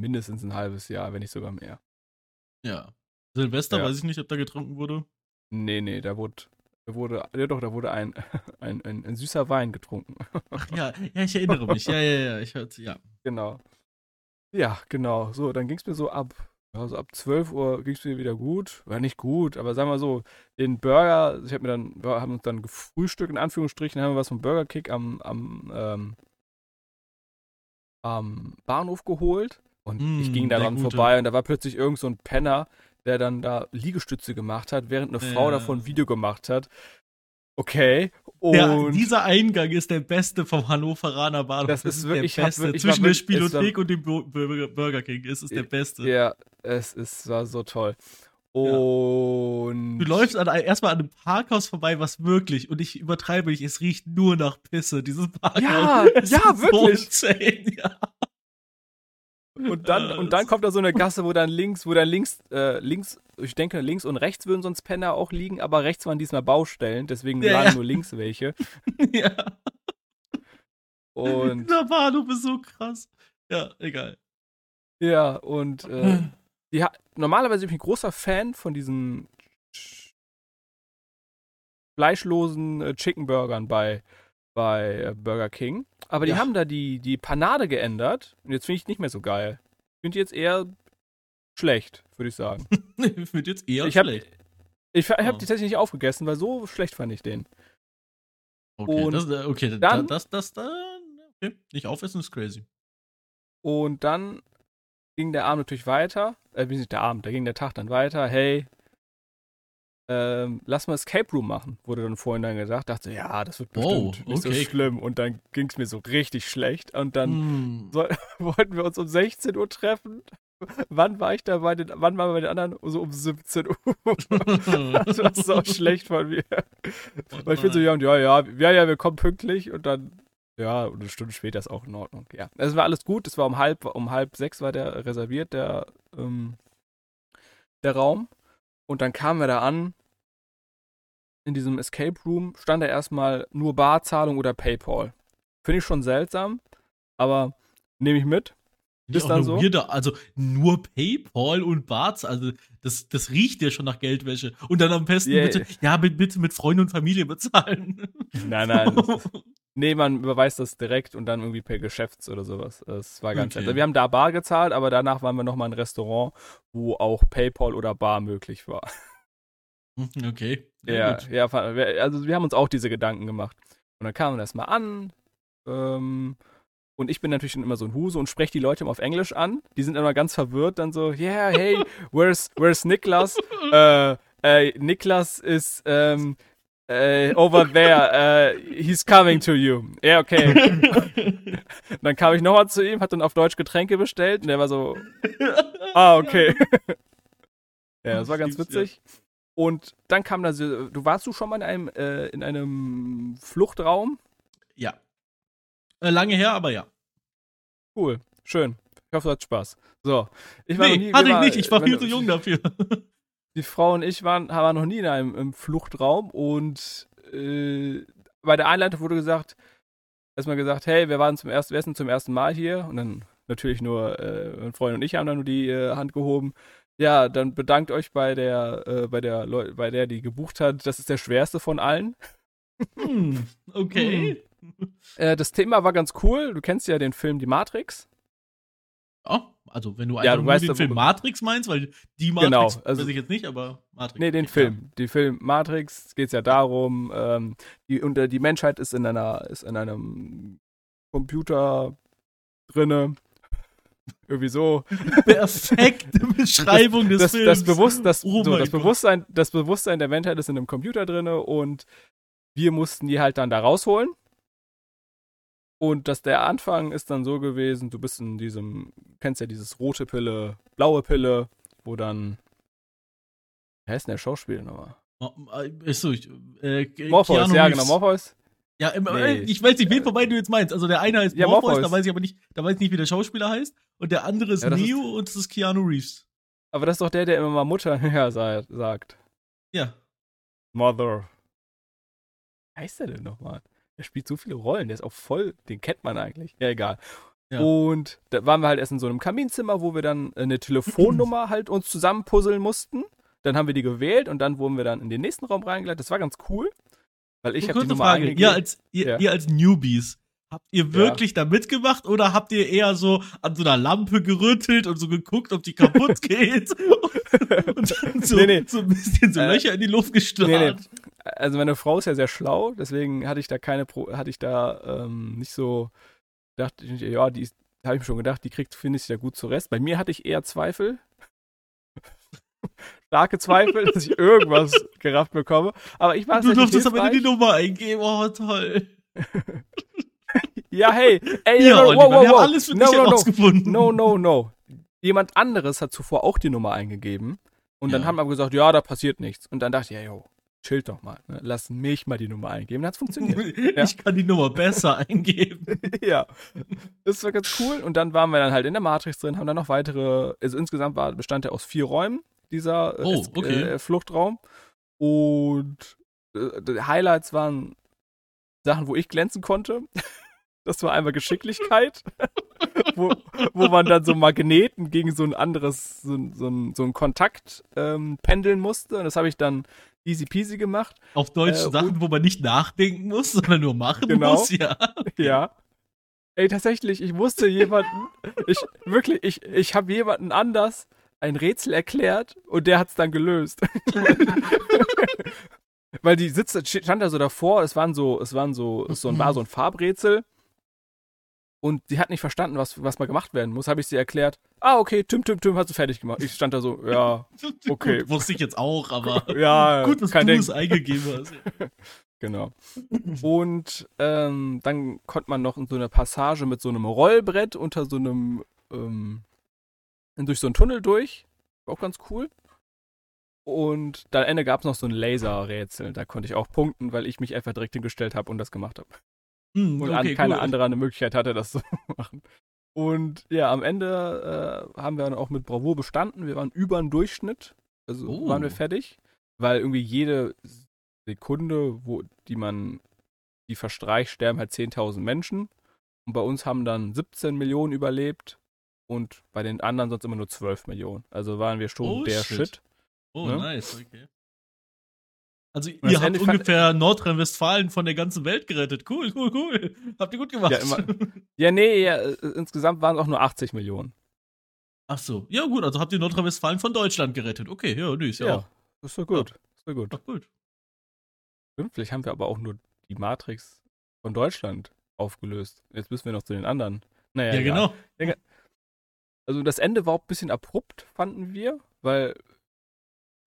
mindestens ein halbes Jahr, wenn nicht sogar mehr. Ja. Silvester, ja. weiß ich nicht, ob da getrunken wurde. Nee, nee, da wurde, da wurde, ja doch, da wurde ein, ein, ein, ein süßer Wein getrunken. Ach ja, ja, ich erinnere mich. Ja, ja, ja, ich hörte, ja. Genau. Ja, genau. So, dann ging es mir so ab, also ab 12 Uhr ging es mir wieder gut. War nicht gut, aber sagen wir so, den Burger, ich habe mir dann, wir haben uns dann gefrühstückt, in Anführungsstrichen, haben wir was vom Burger Kick am, am, ähm, am Bahnhof geholt. Und mm, ich ging daran vorbei und da war plötzlich irgend so ein Penner, der dann da Liegestütze gemacht hat, während eine Frau davon ein Video gemacht hat. Okay. Und der, dieser Eingang ist der beste vom Hannoveraner Bahnhof. Das, das ist wirklich der beste. Wirklich, Zwischen der Spielothek und dem Burger King ist es der beste. Ja, es ist, war so toll. Und. Du läufst an, erstmal an einem Parkhaus vorbei, was wirklich, und ich übertreibe nicht, es riecht nur nach Pisse, dieses Parkhaus. Ja, ja, wirklich. So insane, ja. Und dann, und dann kommt da so eine Gasse, wo dann links, wo dann links, äh, links, ich denke, links und rechts würden sonst Penner auch liegen, aber rechts waren diesmal Baustellen, deswegen ja, lagen ja. nur links welche. ja. Und. Der Bahnhof ist so krass. Ja, egal. Ja, und äh, die normalerweise bin ich ein großer Fan von diesen fleischlosen äh, Chicken Burgern bei, bei äh, Burger King. Aber die ja. haben da die, die Panade geändert und jetzt finde ich nicht mehr so geil. Ich finde jetzt eher schlecht, würde ich sagen. ich finde jetzt eher ich hab, schlecht. Ich, ich habe oh. die tatsächlich nicht aufgegessen, weil so schlecht fand ich den. Okay, und das, äh, okay dann, das, das, das, okay. nicht aufessen ist crazy. Und dann ging der Abend natürlich weiter. Äh, wie nicht der Abend, da ging der Tag dann weiter. Hey, ähm, lass mal Escape Room machen, wurde dann vorhin dann gesagt. Dachte, ja, das wird bestimmt oh, okay. nicht so schlimm. Und dann ging es mir so richtig schlecht. Und dann hm. so, wollten wir uns um 16 Uhr treffen. Wann war ich da bei den, wann waren wir bei den anderen? So um 17 Uhr. das war so schlecht von mir. Oh Weil ich bin so, ja, und ja, ja, ja, ja, wir kommen pünktlich und dann, ja, eine Stunde später ist auch in Ordnung. Ja, es war alles gut. Es war um halb, um halb sechs war der reserviert, der, ähm, der Raum. Und dann kamen wir da an. In diesem Escape Room stand da erstmal nur Barzahlung oder PayPal. Finde ich schon seltsam, aber nehme ich mit. Ist dann so? Weirde, also nur PayPal und Barts, also das, das riecht ja schon nach Geldwäsche. Und dann am besten yeah. bitte, ja, bitte mit Freunden und Familie bezahlen. Nein, nein. nee, man überweist das direkt und dann irgendwie per Geschäfts oder sowas. Das war ganz okay. Also wir haben da Bar gezahlt, aber danach waren wir nochmal ein Restaurant, wo auch PayPal oder Bar möglich war. Okay. Ja, ja, also wir haben uns auch diese Gedanken gemacht. Und dann kamen wir erstmal an, ähm, und ich bin natürlich schon immer so ein Huse und spreche die Leute immer auf Englisch an. Die sind immer ganz verwirrt, dann so, yeah, hey, where's, where's Niklas? äh, äh, Niklas ist ähm, äh, over there, uh, he's coming to you. Ja, yeah, okay. dann kam ich nochmal zu ihm, hat dann auf Deutsch Getränke bestellt und der war so, ah, okay. ja, das war ganz witzig. Und dann kam da, so, du warst du schon mal in einem, äh, in einem Fluchtraum? Ja. Äh, lange her, aber ja. Cool, schön. Ich hoffe, du hast Spaß. So. Ich war nee, nie, hatte ich nicht, ich war viel zu jung dafür. Die Frau und ich waren, waren noch nie in einem im Fluchtraum und äh, bei der Einleitung wurde gesagt, erstmal gesagt, hey, wir waren zum ersten, wir sind zum ersten Mal hier und dann natürlich nur äh, mein Freund und ich haben dann nur die äh, Hand gehoben. Ja, dann bedankt euch bei der, äh, bei der Leu bei der, die gebucht hat. Das ist der schwerste von allen. Hm, okay. Äh, das Thema war ganz cool. Du kennst ja den Film Die Matrix. Ja, also wenn du einfach ja, du nur weißt, den Film Matrix meinst, weil die Matrix genau, also, weiß ich jetzt nicht, aber Matrix. Nee, den Film. Ja. Die Film Matrix geht es ja darum, ähm, die, und, die Menschheit ist in einer, ist in einem Computer drinne. Irgendwie so. Perfekte Beschreibung des das, Films. Das, Bewusst, das, oh so, das Bewusstsein, das Bewusstsein der Menschheit ist in einem Computer drinne und wir mussten die halt dann da rausholen. Und dass der Anfang ist dann so gewesen, du bist in diesem, kennst ja dieses rote Pille, blaue Pille, wo dann, wer ist denn der Schauspieler nochmal? Achso, ich, äh, Morpheus, Keanu ja genau, Morpheus. Ja, im, nee. ich weiß nicht, wen von beiden du jetzt meinst. Also der eine heißt ja, Morpheus, Morpheus, da weiß ich aber nicht, da weiß ich nicht, wie der Schauspieler heißt. Und der andere ist ja, Neo ist, und das ist Keanu Reeves. Aber das ist doch der, der immer mal Mutter ja, sagt. Ja. Mother. Wie heißt der denn nochmal? Der spielt so viele Rollen, der ist auch voll, den kennt man eigentlich. Ja, egal. Ja. Und da waren wir halt erst in so einem Kaminzimmer, wo wir dann eine Telefonnummer halt uns zusammenpuzzeln mussten. Dann haben wir die gewählt und dann wurden wir dann in den nächsten Raum reingeleitet. Das war ganz cool. Weil ich habe die Nummer Frage. Ihr als, ihr, ja. ihr als Newbies, Habt ihr wirklich ja. da mitgemacht oder habt ihr eher so an so einer Lampe gerüttelt und so geguckt, ob die kaputt geht? und dann so, nee, nee. so ein bisschen so äh, Löcher in die Luft gestrahlt? Nee, nee also meine Frau ist ja sehr schlau, deswegen hatte ich da keine, Pro hatte ich da ähm, nicht so, dachte ich, ja, die habe ich mir schon gedacht, die kriegt, finde ich, ja gut zu Rest. Bei mir hatte ich eher Zweifel. Starke Zweifel, dass ich irgendwas gerafft bekomme. Aber ich war Du durftest aber die Nummer eingeben, oh toll. ja, hey, ey, ja, no, wow, wow, wir haben alles für no, dich no, herausgefunden. No, no, no. Jemand anderes hat zuvor auch die Nummer eingegeben. Und ja. dann haben wir gesagt, ja, da passiert nichts. Und dann dachte ich, ja, jo, chill doch mal. Ne? Lass mich mal die Nummer eingeben. Dann hat's funktioniert. ja. Ich kann die Nummer besser eingeben. ja. Das war ganz cool. Und dann waren wir dann halt in der Matrix drin, haben dann noch weitere, also insgesamt war, bestand er aus vier Räumen, dieser äh, oh, okay. äh, Fluchtraum. Und äh, Highlights waren Sachen, wo ich glänzen konnte. Das war einmal Geschicklichkeit, wo, wo man dann so Magneten gegen so ein anderes, so, so, ein, so einen Kontakt ähm, pendeln musste. Und das habe ich dann easy peasy gemacht. Auf Deutsch äh, Sachen, wo man nicht nachdenken muss, sondern nur machen genau. muss, ja. Ja. Ey, tatsächlich, ich wusste jemanden, ich, wirklich, ich, ich habe jemanden anders ein Rätsel erklärt und der hat es dann gelöst. Weil die sitzt, stand da so davor, es waren so, es waren so, es war so ein Farbrätsel und sie hat nicht verstanden, was, was mal gemacht werden muss. Habe ich sie erklärt. Ah, okay, Tim, Tim, Tim, hast du fertig gemacht. Ich stand da so, ja, okay. Gut, wusste ich jetzt auch, aber ja, gut, dass du es eingegeben hast. genau. Und ähm, dann konnte man noch in so einer Passage mit so einem Rollbrett unter so einem, ähm, durch so einen Tunnel durch. Auch ganz cool. Und am Ende gab es noch so ein Laserrätsel. Da konnte ich auch punkten, weil ich mich einfach direkt hingestellt habe und das gemacht habe. Hm, und okay, keine cool. andere eine Möglichkeit hatte, das zu machen. Und ja, am Ende äh, haben wir dann auch mit Bravour bestanden. Wir waren über den Durchschnitt Also oh. waren wir fertig, weil irgendwie jede Sekunde, wo die man die verstreicht, sterben halt 10.000 Menschen. Und bei uns haben dann 17 Millionen überlebt und bei den anderen sonst immer nur 12 Millionen. Also waren wir schon oh, der Shit. Shit oh, ne? nice, okay. Also und ihr habt ungefähr Nordrhein-Westfalen von der ganzen Welt gerettet. Cool, cool, cool. Habt ihr gut gemacht. Ja, immer, ja nee, ja, äh, insgesamt waren es auch nur 80 Millionen. Ach so. Ja, gut, also habt ihr Nordrhein-Westfalen von Deutschland gerettet. Okay, ja, nee, ist ja, ja auch. Ist doch gut. Ja. Ist doch gut. Ach, gut. Vielleicht haben wir aber auch nur die Matrix von Deutschland aufgelöst. Jetzt müssen wir noch zu den anderen. Naja, ja, genau. Also das Ende war auch ein bisschen abrupt, fanden wir, weil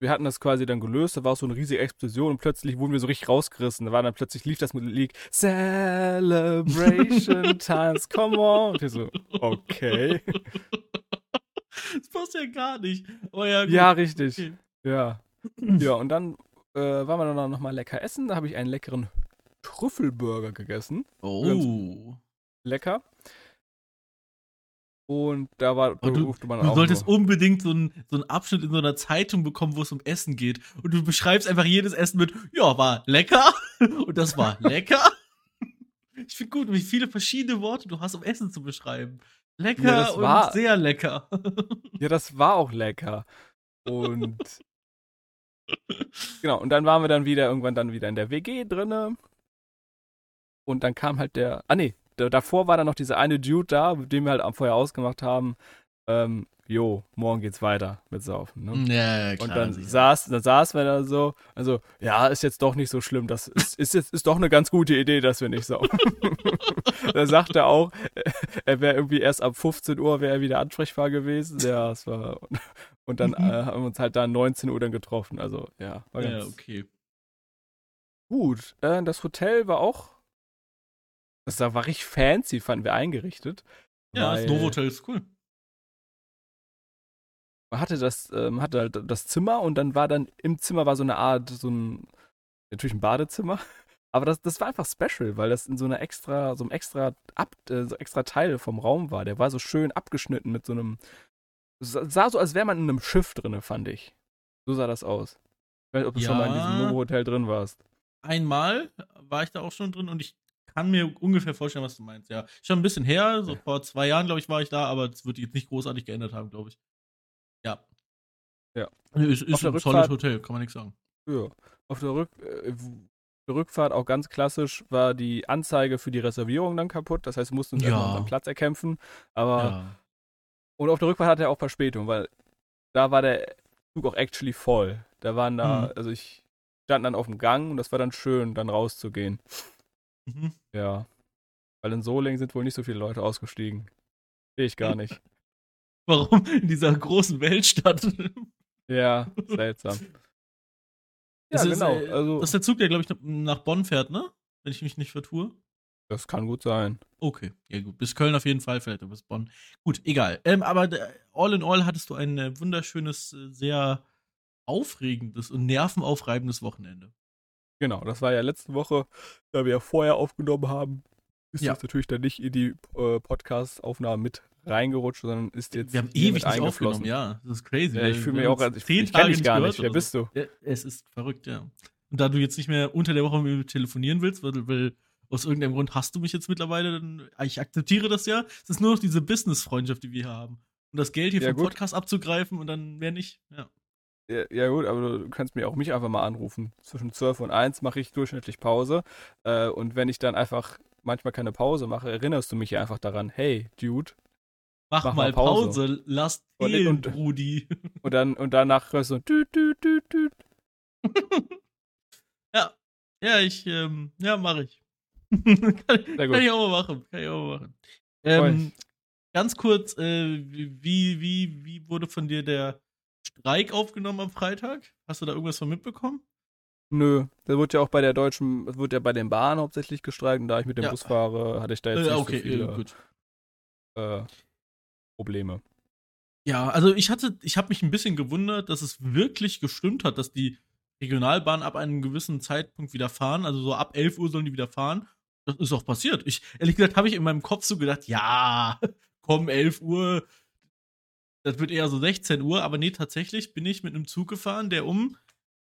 wir hatten das quasi dann gelöst, da war so eine riesige Explosion und plötzlich wurden wir so richtig rausgerissen. Da war dann plötzlich lief das mit League Celebration Times, come on. Und ich so, okay. Das passt ja gar nicht. Oh ja, gut. ja, richtig. Okay. Ja. Ja, und dann äh, waren wir dann noch mal lecker essen. Da habe ich einen leckeren Trüffelburger gegessen. Oh. Ganz lecker. Und da war du, man du solltest noch. unbedingt so einen, so einen Abschnitt in so einer Zeitung bekommen, wo es um Essen geht. Und du beschreibst einfach jedes Essen mit, ja, war lecker. Und das war lecker. Ich finde gut, wie viele verschiedene Worte du hast, um Essen zu beschreiben. Lecker ja, und war, sehr lecker. Ja, das war auch lecker. Und genau, und dann waren wir dann wieder irgendwann dann wieder in der WG drinne. Und dann kam halt der. Ah nee, davor war dann noch dieser eine Dude da, mit dem wir halt vorher ausgemacht haben, ähm, jo, morgen geht's weiter mit Saufen. Ne? Ja, klar, und dann sicher. saß, dann saß wir da so, also, ja, ist jetzt doch nicht so schlimm. Das ist, ist jetzt ist doch eine ganz gute Idee, dass wir nicht saufen. da sagt er auch, er wäre irgendwie erst ab 15 Uhr wäre er wieder ansprechbar gewesen. Ja, es war. Und dann äh, haben wir uns halt da 19 Uhr dann getroffen. Also, ja, war ganz ja, okay. Gut. Äh, das Hotel war auch das war richtig fancy, fanden wir eingerichtet. Ja, das Novotel ist cool. Man hatte das, ähm, hatte halt das Zimmer und dann war dann im Zimmer war so eine Art, so ein, natürlich ein Badezimmer. Aber das, das war einfach special, weil das in so einer extra, so einem extra, ab, äh, so extra Teil vom Raum war. Der war so schön abgeschnitten mit so einem, sah so, als wäre man in einem Schiff drin, fand ich. So sah das aus. Ich weiß nicht, ob du ja, schon mal in diesem Novo-Hotel drin warst. Einmal war ich da auch schon drin und ich kann mir ungefähr vorstellen, was du meinst. Ja, schon ein bisschen her, so vor zwei Jahren, glaube ich, war ich da, aber es wird jetzt nicht großartig geändert haben, glaube ich. Ja. Ja. Ist, ist ein tolles Hotel, kann man nichts sagen. Ja. Auf der, Rück, äh, der Rückfahrt auch ganz klassisch war die Anzeige für die Reservierung dann kaputt. Das heißt, wir mussten uns ja. unseren Platz erkämpfen. Aber. Ja. Und auf der Rückfahrt hatte er auch Verspätung, weil da war der Zug auch actually voll. Da waren da, hm. also ich stand dann auf dem Gang und das war dann schön, dann rauszugehen. Mhm. Ja. Weil in Solingen sind wohl nicht so viele Leute ausgestiegen. Sehe ich gar nicht. Warum? In dieser großen Weltstadt. ja, seltsam. Ja, ist, genau. Äh, also, das ist der Zug, der, glaube ich, nach Bonn fährt, ne? Wenn ich mich nicht vertue. Das kann gut sein. Okay, ja gut. Bis Köln auf jeden Fall, vielleicht bis Bonn. Gut, egal. Ähm, aber all in all hattest du ein äh, wunderschönes, äh, sehr aufregendes und nervenaufreibendes Wochenende. Genau, das war ja letzte Woche, da wir ja vorher aufgenommen haben, ist ja. das natürlich dann nicht in die äh, Podcast-Aufnahme mit reingerutscht, sondern ist jetzt. Wir haben ewig nicht aufgenommen, ja. Das ist crazy. Ja, ich fühle mich auch, als ich, ich kenne dich gar nicht. Wer bist du? Ja, es ist verrückt, ja. Und da du jetzt nicht mehr unter der Woche mit mir telefonieren willst, weil, weil aus irgendeinem Grund hast du mich jetzt mittlerweile, dann, ich akzeptiere das ja. Es ist nur noch diese Business-Freundschaft, die wir hier haben. Um das Geld hier ja, vom gut. Podcast abzugreifen und dann mehr nicht, ja. Ja, ja, gut, aber du kannst mir auch mich einfach mal anrufen. Zwischen 12 und 1 mache ich durchschnittlich Pause. Äh, und wenn ich dann einfach manchmal keine Pause mache, erinnerst du mich ja einfach daran, hey, Dude. Mach, mach mal Pause, Pause. lass und, und, Rudi. Und, dann, und danach hörst du düt, düt, düt, düt. ja. Ja, ich, ähm, ja, mache ich. kann, kann, ich auch mal machen. Kann ich auch mal machen. Ähm, ganz kurz, äh, wie, wie, wie wurde von dir der Streik aufgenommen am Freitag? Hast du da irgendwas von mitbekommen? Nö, da wird ja auch bei der deutschen, wird ja bei den Bahnen hauptsächlich gestreikt und da ich mit dem ja. Bus fahre, hatte ich da jetzt äh, nicht okay, so viele äh, Probleme. Ja, also ich hatte, ich habe mich ein bisschen gewundert, dass es wirklich gestimmt hat, dass die Regionalbahnen ab einem gewissen Zeitpunkt wieder fahren. Also so ab 11 Uhr sollen die wieder fahren. Das ist auch passiert. Ich, ehrlich gesagt, habe ich in meinem Kopf so gedacht, ja, komm, 11 Uhr, das wird eher so 16 Uhr, aber nee, tatsächlich bin ich mit einem Zug gefahren, der um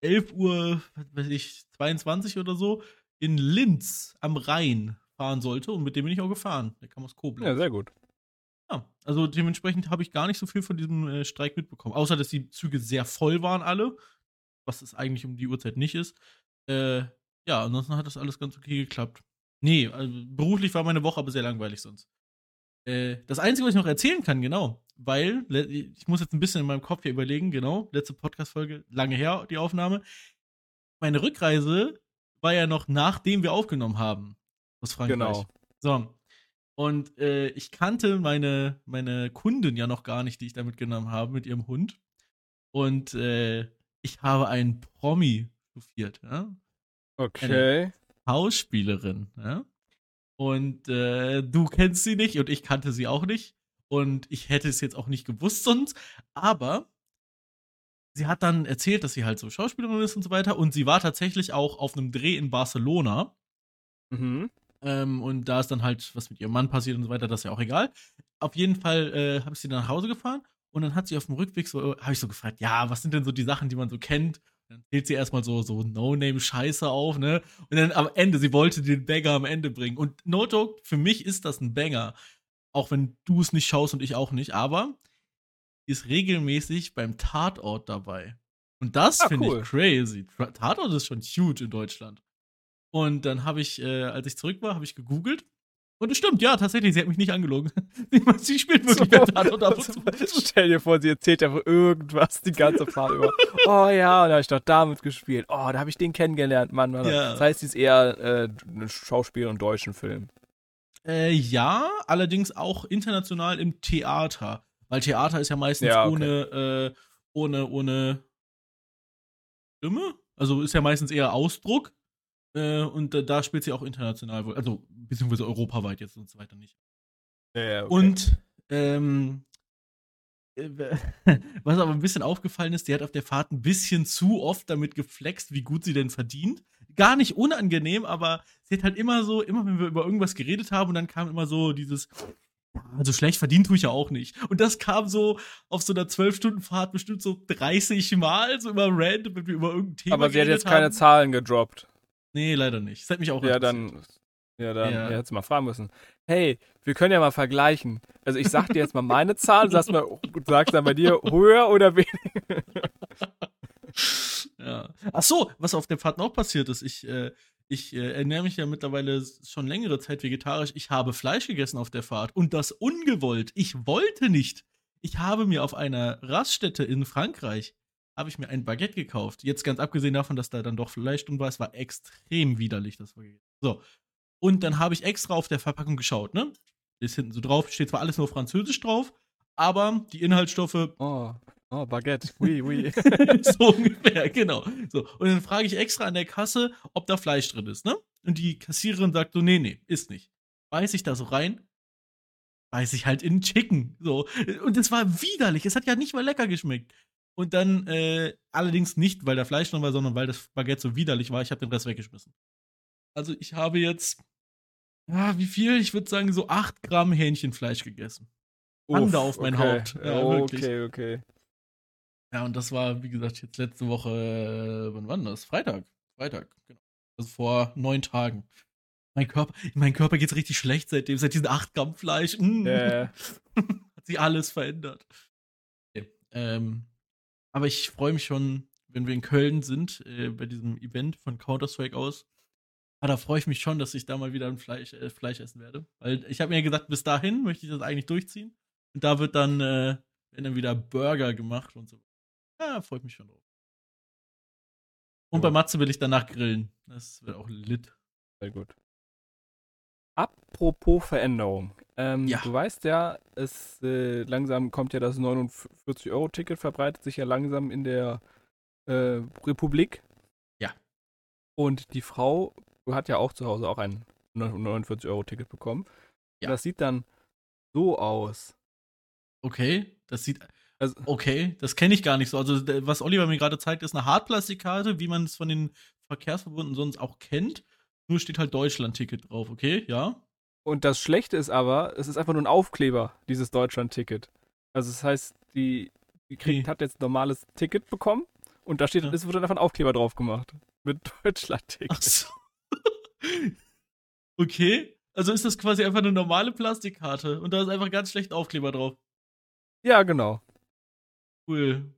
11 Uhr, weiß ich, 22 oder so, in Linz am Rhein fahren sollte und mit dem bin ich auch gefahren. Der kam aus Koblenz. Ja, sehr gut. Ja, also dementsprechend habe ich gar nicht so viel von diesem äh, Streik mitbekommen. Außer, dass die Züge sehr voll waren, alle. Was es eigentlich um die Uhrzeit nicht ist. Äh, ja, ansonsten hat das alles ganz okay geklappt. Nee, also beruflich war meine Woche aber sehr langweilig sonst. Äh, das Einzige, was ich noch erzählen kann, genau, weil, ich muss jetzt ein bisschen in meinem Kopf hier überlegen, genau, letzte Podcast-Folge, lange her, die Aufnahme. Meine Rückreise war ja noch nachdem wir aufgenommen haben aus Frankreich. Genau. So. Und äh, ich kannte meine, meine Kundin ja noch gar nicht, die ich da mitgenommen habe, mit ihrem Hund. Und äh, ich habe einen Promi chauffiert, ja. Okay. Eine Schauspielerin, ja. Und äh, du kennst sie nicht und ich kannte sie auch nicht. Und ich hätte es jetzt auch nicht gewusst sonst. Aber sie hat dann erzählt, dass sie halt so Schauspielerin ist und so weiter. Und sie war tatsächlich auch auf einem Dreh in Barcelona. Mhm. Ähm, und da ist dann halt was mit ihrem Mann passiert und so weiter, das ist ja auch egal. Auf jeden Fall äh, habe ich sie dann nach Hause gefahren und dann hat sie auf dem Rückweg so, habe ich so gefragt, ja, was sind denn so die Sachen, die man so kennt? Dann zählt sie erstmal so, so No-Name-Scheiße auf, ne? Und dann am Ende, sie wollte den Banger am Ende bringen. Und No Joke, für mich ist das ein Banger. Auch wenn du es nicht schaust und ich auch nicht, aber ist regelmäßig beim Tatort dabei. Und das ah, finde cool. ich crazy. Tatort ist schon huge in Deutschland. Und dann habe ich, äh, als ich zurück war, habe ich gegoogelt und es stimmt, ja, tatsächlich, sie hat mich nicht angelogen. sie spielt wirklich so, Tatort ab und zu. Stell dir vor, sie erzählt einfach irgendwas die ganze Fahrt über. Oh ja, da habe ich doch damit gespielt. Oh, da habe ich den kennengelernt, Mann. Mann. Ja. Das heißt, sie ist eher äh, ein Schauspieler und deutschen Film. Äh, ja, allerdings auch international im Theater. Weil Theater ist ja meistens ja, okay. ohne, äh, ohne, ohne Stimme. Also ist ja meistens eher Ausdruck. Äh, und da spielt sie auch international wohl. Also, beziehungsweise europaweit jetzt und so weiter nicht. Ja, okay. Und ähm, äh, was aber ein bisschen aufgefallen ist, die hat auf der Fahrt ein bisschen zu oft damit geflext, wie gut sie denn verdient. Gar nicht unangenehm, aber sie hat halt immer so, immer wenn wir über irgendwas geredet haben und dann kam immer so dieses, also schlecht verdient tue ich ja auch nicht. Und das kam so auf so einer 12-Stunden-Fahrt bestimmt so 30 Mal, so immer random, wenn wir über irgendein Thema Aber sie hat jetzt haben. keine Zahlen gedroppt. Nee, leider nicht. Das hat mich auch Ja, dann. Ja, dann ja. hättest du mal fragen müssen. Hey, wir können ja mal vergleichen. Also ich sag dir jetzt mal meine Zahl, du sagst, mal, sagst dann bei dir höher oder weniger. ja. Ach so, was auf der Fahrt noch passiert ist, ich, äh, ich äh, ernähre mich ja mittlerweile schon längere Zeit vegetarisch. Ich habe Fleisch gegessen auf der Fahrt und das ungewollt. Ich wollte nicht. Ich habe mir auf einer Raststätte in Frankreich habe ich mir ein Baguette gekauft. Jetzt ganz abgesehen davon, dass da dann doch Fleisch drin war, es war extrem widerlich, das Baguette. So. Und dann habe ich extra auf der Verpackung geschaut, ne? Ist hinten so drauf, steht zwar alles nur französisch drauf, aber die Inhaltsstoffe. Oh, oh Baguette, oui, oui. so ungefähr, genau. So. Und dann frage ich extra an der Kasse, ob da Fleisch drin ist, ne? Und die Kassiererin sagt so, nee, nee, ist nicht. Beiß ich da so rein, beiß ich halt in Chicken. So. Und es war widerlich. Es hat ja nicht mal lecker geschmeckt. Und dann äh, allerdings nicht, weil da Fleisch drin war, sondern weil das Baguette so widerlich war. Ich habe den Rest weggeschmissen. Also ich habe jetzt, ah, wie viel? Ich würde sagen so 8 Gramm Hähnchenfleisch gegessen. Hande auf mein okay. Haupt. Ja, okay, okay. Ja, und das war, wie gesagt, jetzt letzte Woche, äh, wann war das? Freitag. Freitag, genau. Also vor neun Tagen. Mein Körper, mein Körper geht's richtig schlecht seitdem, seit diesen 8 Gramm Fleisch. Mm. Äh. Hat sich alles verändert. Okay. Ähm, aber ich freue mich schon, wenn wir in Köln sind, äh, bei diesem Event von Counter-Strike aus. Ah, da freue ich mich schon, dass ich da mal wieder ein Fleisch, äh, Fleisch essen werde. Weil ich habe mir gesagt, bis dahin möchte ich das eigentlich durchziehen. Und da wird dann, äh, werden dann wieder Burger gemacht und so. Ja, freut mich schon drauf. Und ja. bei Matze will ich danach grillen. Das wird auch lit. Sehr gut. Apropos Veränderung. Ähm, ja. Du weißt ja, es äh, langsam kommt ja das 49-Euro-Ticket, verbreitet sich ja langsam in der äh, Republik. Ja. Und die Frau hat ja auch zu Hause auch ein 49-Euro-Ticket bekommen. Ja. das sieht dann so aus. Okay, das sieht. Also, okay, das kenne ich gar nicht so. Also, was Oliver mir gerade zeigt, ist eine Hartplastikkarte, wie man es von den Verkehrsverbunden sonst auch kennt. Nur steht halt Deutschland-Ticket drauf, okay? Ja. Und das Schlechte ist aber, es ist einfach nur ein Aufkleber, dieses Deutschland-Ticket. Also das heißt, die, die kriegt, hat jetzt ein normales Ticket bekommen und da steht, ja. es wurde einfach ein Aufkleber drauf gemacht. Mit Deutschland-Ticket. So. okay. Also ist das quasi einfach eine normale Plastikkarte und da ist einfach ganz schlecht Aufkleber drauf. Ja, genau. Cool.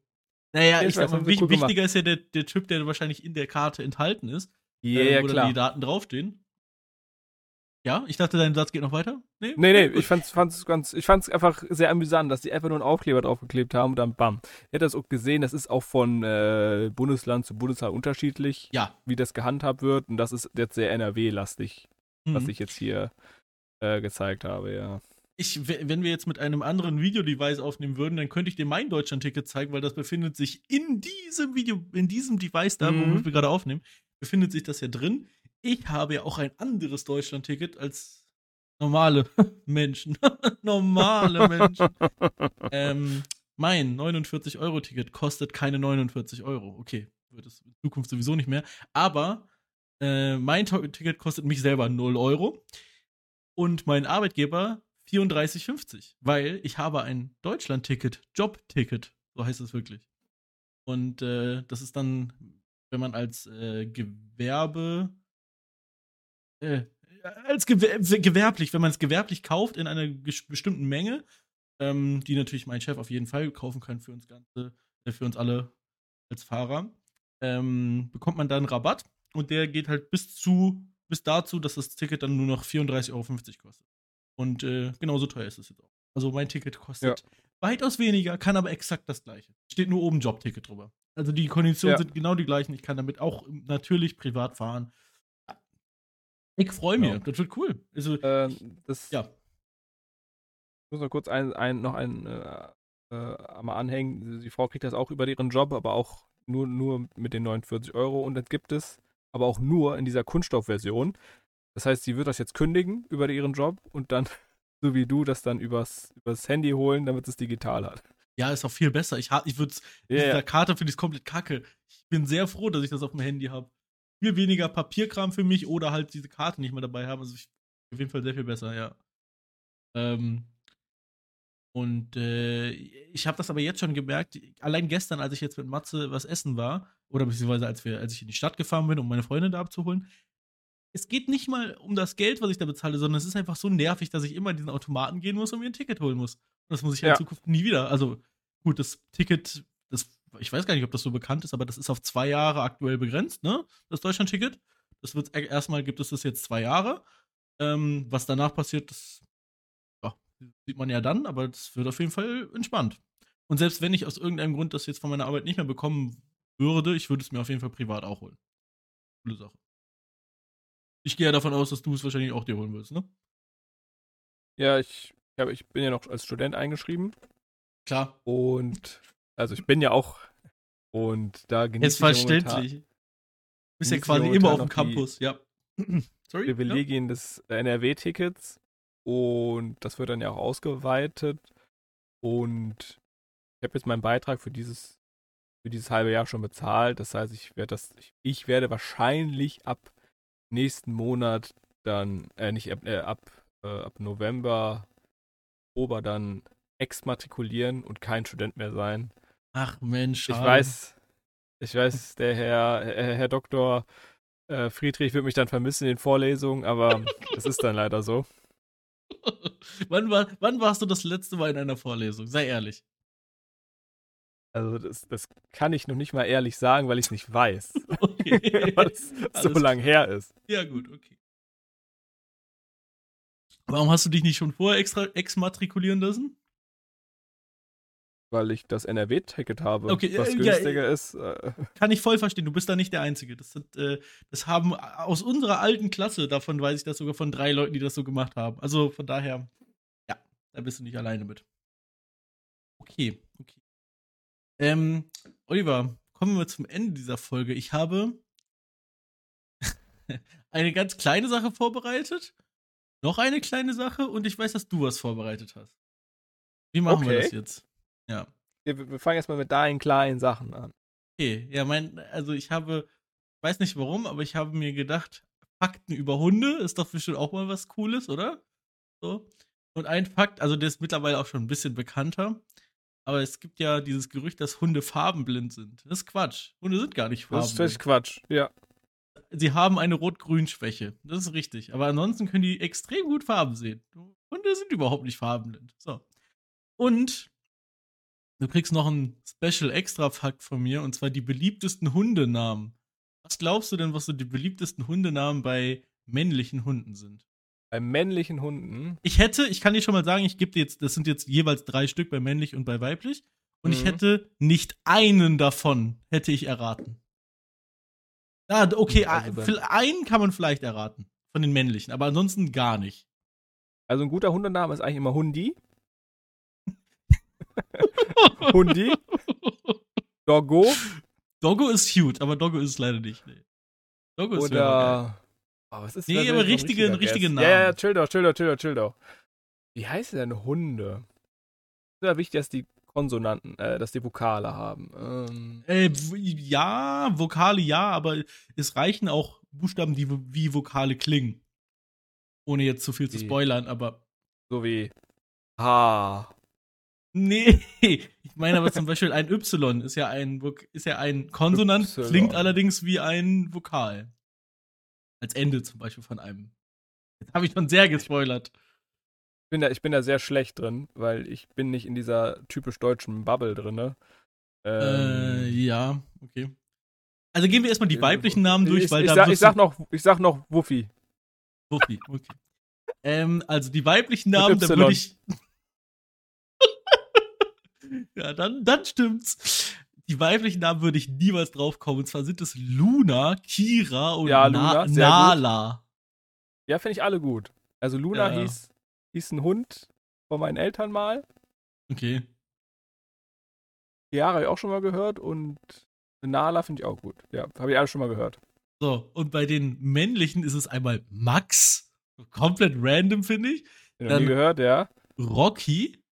Naja, ich, ich sag mal, wichtiger gemacht. ist ja der, der Chip, der wahrscheinlich in der Karte enthalten ist. Ja, yeah, äh, wo klar. die Daten draufstehen. Ja, ich dachte, dein Satz geht noch weiter. Nee, nee, nee ich fand's, fand's ganz, ich fand's einfach sehr amüsant, dass die einfach nur einen Aufkleber draufgeklebt haben und dann bam. Ich hätte das auch gesehen, das ist auch von äh, Bundesland zu Bundesland unterschiedlich, ja. wie das gehandhabt wird und das ist jetzt sehr NRW-lastig, mhm. was ich jetzt hier äh, gezeigt habe, ja. Ich, wenn wir jetzt mit einem anderen Videodevice aufnehmen würden, dann könnte ich dir mein Deutschland-Ticket zeigen, weil das befindet sich in diesem Video, in diesem Device da, mhm. wo wir gerade aufnehmen, befindet sich das ja drin ich habe ja auch ein anderes Deutschland-Ticket als normale Menschen. normale Menschen. ähm, mein 49-Euro-Ticket kostet keine 49 Euro. Okay, wird es in Zukunft sowieso nicht mehr. Aber äh, mein Ticket kostet mich selber 0 Euro. Und mein Arbeitgeber 34,50. Weil ich habe ein Deutschland-Ticket, Job-Ticket. So heißt es wirklich. Und äh, das ist dann, wenn man als äh, Gewerbe äh, als gewer gewerblich, wenn man es gewerblich kauft in einer bestimmten Menge, ähm, die natürlich mein Chef auf jeden Fall kaufen kann für uns ganze, äh, für uns alle als Fahrer, ähm, bekommt man dann Rabatt und der geht halt bis zu, bis dazu, dass das Ticket dann nur noch 34,50 Euro kostet. Und äh, genauso teuer ist es jetzt auch. Also mein Ticket kostet ja. weitaus weniger, kann aber exakt das gleiche. Steht nur oben Jobticket drüber. Also die Konditionen ja. sind genau die gleichen. Ich kann damit auch natürlich privat fahren. Ich freue mich, genau. das wird cool. Also, äh, das, ja. Ich muss noch kurz ein, ein, noch ein äh, äh, mal anhängen. Die Frau kriegt das auch über ihren Job, aber auch nur, nur mit den 49 Euro. Und das gibt es aber auch nur in dieser Kunststoffversion. Das heißt, sie wird das jetzt kündigen über ihren Job und dann, so wie du, das dann übers, übers Handy holen, damit es digital hat. Ja, ist auch viel besser. Ich, ich würde es, yeah. mit der Karte finde ich es komplett kacke. Ich bin sehr froh, dass ich das auf dem Handy habe viel weniger Papierkram für mich oder halt diese Karte nicht mehr dabei haben. Also ich, auf jeden Fall sehr viel besser, ja. Ähm, und äh, ich habe das aber jetzt schon gemerkt, allein gestern, als ich jetzt mit Matze was essen war, oder beziehungsweise als, wir, als ich in die Stadt gefahren bin, um meine Freundin da abzuholen, es geht nicht mal um das Geld, was ich da bezahle, sondern es ist einfach so nervig, dass ich immer in diesen Automaten gehen muss und mir ein Ticket holen muss. Und das muss ich ja. in Zukunft nie wieder. Also gut, das Ticket, das ich weiß gar nicht, ob das so bekannt ist, aber das ist auf zwei Jahre aktuell begrenzt, ne? Das Deutschland-Ticket. Das wird erstmal gibt es das jetzt zwei Jahre. Ähm, was danach passiert, das ja, sieht man ja dann, aber das wird auf jeden Fall entspannt. Und selbst wenn ich aus irgendeinem Grund das jetzt von meiner Arbeit nicht mehr bekommen würde, ich würde es mir auf jeden Fall privat auch holen. Coole Sache. Ich gehe ja davon aus, dass du es wahrscheinlich auch dir holen willst, ne? Ja, ich, ja, ich bin ja noch als Student eingeschrieben. Klar. Und also ich bin ja auch und da genieße Ist verständlich. Du bist ja quasi immer auf dem Campus, ja. Sorry. Privilegien ja. des NRW-Tickets und das wird dann ja auch ausgeweitet und ich habe jetzt meinen Beitrag für dieses für dieses halbe Jahr schon bezahlt. Das heißt, ich werde das ich, ich werde wahrscheinlich ab nächsten Monat dann äh, nicht äh, ab äh, ab November Oktober dann exmatrikulieren und kein Student mehr sein. Ach Mensch. Ich weiß, ich weiß, der Herr, Herr, Herr Doktor äh, Friedrich wird mich dann vermissen in den Vorlesungen, aber es ist dann leider so. wann, war, wann warst du das letzte Mal in einer Vorlesung? Sei ehrlich. Also das, das kann ich noch nicht mal ehrlich sagen, weil ich es nicht weiß. Okay. weil es so lang her ist. Ja, gut, okay. Warum hast du dich nicht schon vorher extra exmatrikulieren lassen? weil ich das NRW-Ticket habe, okay, was äh, günstiger ja, ist. Äh. Kann ich voll verstehen, du bist da nicht der Einzige. Das, hat, äh, das haben aus unserer alten Klasse, davon weiß ich das sogar von drei Leuten, die das so gemacht haben. Also von daher, ja, da bist du nicht alleine mit. Okay, okay. Ähm, Oliver, kommen wir zum Ende dieser Folge. Ich habe eine ganz kleine Sache vorbereitet, noch eine kleine Sache und ich weiß, dass du was vorbereitet hast. Wie machen okay. wir das jetzt? Ja. Wir, wir fangen erstmal mit deinen kleinen Sachen an. Okay, ja, mein, also ich habe, weiß nicht warum, aber ich habe mir gedacht, Fakten über Hunde ist doch bestimmt auch mal was Cooles, oder? So. Und ein Fakt, also der ist mittlerweile auch schon ein bisschen bekannter. Aber es gibt ja dieses Gerücht, dass Hunde farbenblind sind. Das ist Quatsch. Hunde sind gar nicht farbenblind. Das ist Quatsch, ja. Sie haben eine Rot-Grün-Schwäche. Das ist richtig. Aber ansonsten können die extrem gut Farben sehen. Hunde sind überhaupt nicht farbenblind. So. Und du kriegst noch einen Special Extra Fakt von mir und zwar die beliebtesten Hundenamen. Was glaubst du denn, was so die beliebtesten Hundenamen bei männlichen Hunden sind? Bei männlichen Hunden? Ich hätte, ich kann dir schon mal sagen, ich gebe dir jetzt, das sind jetzt jeweils drei Stück bei männlich und bei weiblich. Und mhm. ich hätte nicht einen davon, hätte ich erraten. Ah, okay, also einen kann man vielleicht erraten. Von den männlichen, aber ansonsten gar nicht. Also ein guter Hundename ist eigentlich immer Hundi. Hundi. Doggo. Doggo ist cute, aber Doggo ist leider nicht. Nee. Doggo ist Oder. Oh, was ist nee, aber richtige, richtige Namen. Ja, ja, chill doch, chill doch, chill doch, chill doch. Wie heißt denn Hunde? Es ist ja wichtig, dass die Konsonanten, äh, dass die Vokale haben. Ähm. Äh, ja, Vokale ja, aber es reichen auch Buchstaben, die wie Vokale klingen. Ohne jetzt zu viel zu spoilern, aber. So wie H. Nee, ich meine aber zum Beispiel ein Y ist ja ein, ist ja ein Konsonant, y. klingt allerdings wie ein Vokal. Als Ende zum Beispiel von einem. Jetzt habe ich schon sehr gespoilert. Ich bin, da, ich bin da sehr schlecht drin, weil ich bin nicht in dieser typisch deutschen Bubble drin. Ne? Ähm, äh, ja, okay. Also gehen wir erstmal die weiblichen Namen durch, ich, weil ich da. Sag, ich, sag noch, ich sag noch Wuffi. Wuffi, okay. ähm, also die weiblichen Namen, da würde ich. Ja, dann, dann stimmt's. Die weiblichen Namen würde ich niemals drauf kommen. Und zwar sind es Luna, Kira und ja, Luna, Na Nala. Gut. Ja, finde ich alle gut. Also Luna ja. hieß, hieß ein Hund von meinen Eltern mal. Okay. Chiara habe ich auch schon mal gehört und Nala finde ich auch gut. Ja, habe ich alle schon mal gehört. So, und bei den männlichen ist es einmal Max. Komplett random, finde ich. Dann gehört, ja. Rocky.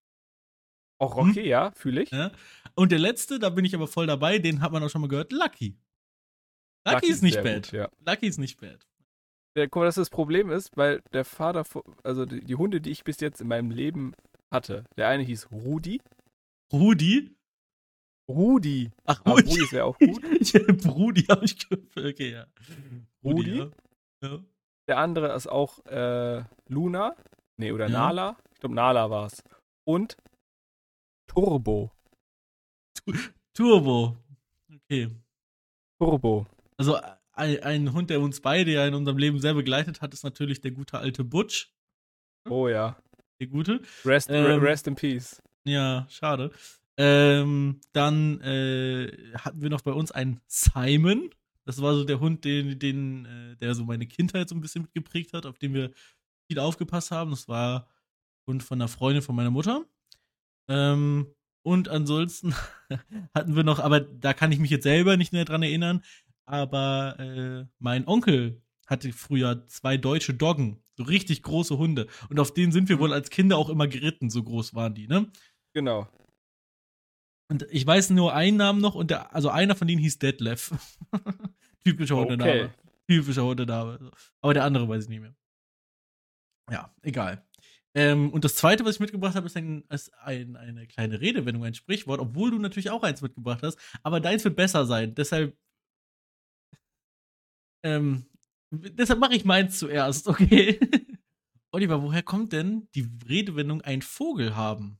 Auch Rocky, hm? ja, fühle ich. Ja. Und der letzte, da bin ich aber voll dabei, den hat man auch schon mal gehört, Lucky. Lucky, Lucky ist nicht bad. Gut, ja. Lucky ist nicht bad. Ja, guck mal, dass das Problem ist, weil der Vater, also die, die, Hunde, die ich bis jetzt in meinem Leben hatte, der eine hieß Rudi. Rudi? Rudi. Ach, Rudi, Rudi wäre auch gut. Rudi habe ich gehört. Okay, ja. Rudi. Rudi ja. Der andere ist auch äh, Luna. Nee, oder ja. Nala. Ich glaube, Nala war es. Und Turbo. Turbo. Okay. Turbo. Also ein, ein, Hund, der uns beide ja in unserem Leben sehr begleitet hat, ist natürlich der gute alte Butch. Oh ja. Der gute. Rest, ähm, rest in peace. Ja, schade. Ähm, dann äh, hatten wir noch bei uns einen Simon. Das war so der Hund, den, den, äh, der so meine Kindheit so ein bisschen mitgeprägt hat, auf den wir viel aufgepasst haben. Das war Hund von einer Freundin von meiner Mutter. Ähm, und ansonsten hatten wir noch, aber da kann ich mich jetzt selber nicht mehr dran erinnern, aber äh, mein Onkel hatte früher zwei deutsche Doggen, so richtig große Hunde. Und auf denen sind wir wohl als Kinder auch immer geritten, so groß waren die, ne? Genau. Und ich weiß nur einen Namen noch, und der, also einer von denen hieß Detlef. Typischer Hundename. Okay. Typischer Hundename. Aber der andere weiß ich nicht mehr. Ja, egal. Ähm, und das zweite, was ich mitgebracht habe, ist, ein, ist ein, eine kleine Redewendung, ein Sprichwort, obwohl du natürlich auch eins mitgebracht hast. Aber deins wird besser sein. Deshalb. Ähm, deshalb mache ich meins zuerst, okay? Oliver, woher kommt denn die Redewendung ein Vogel haben?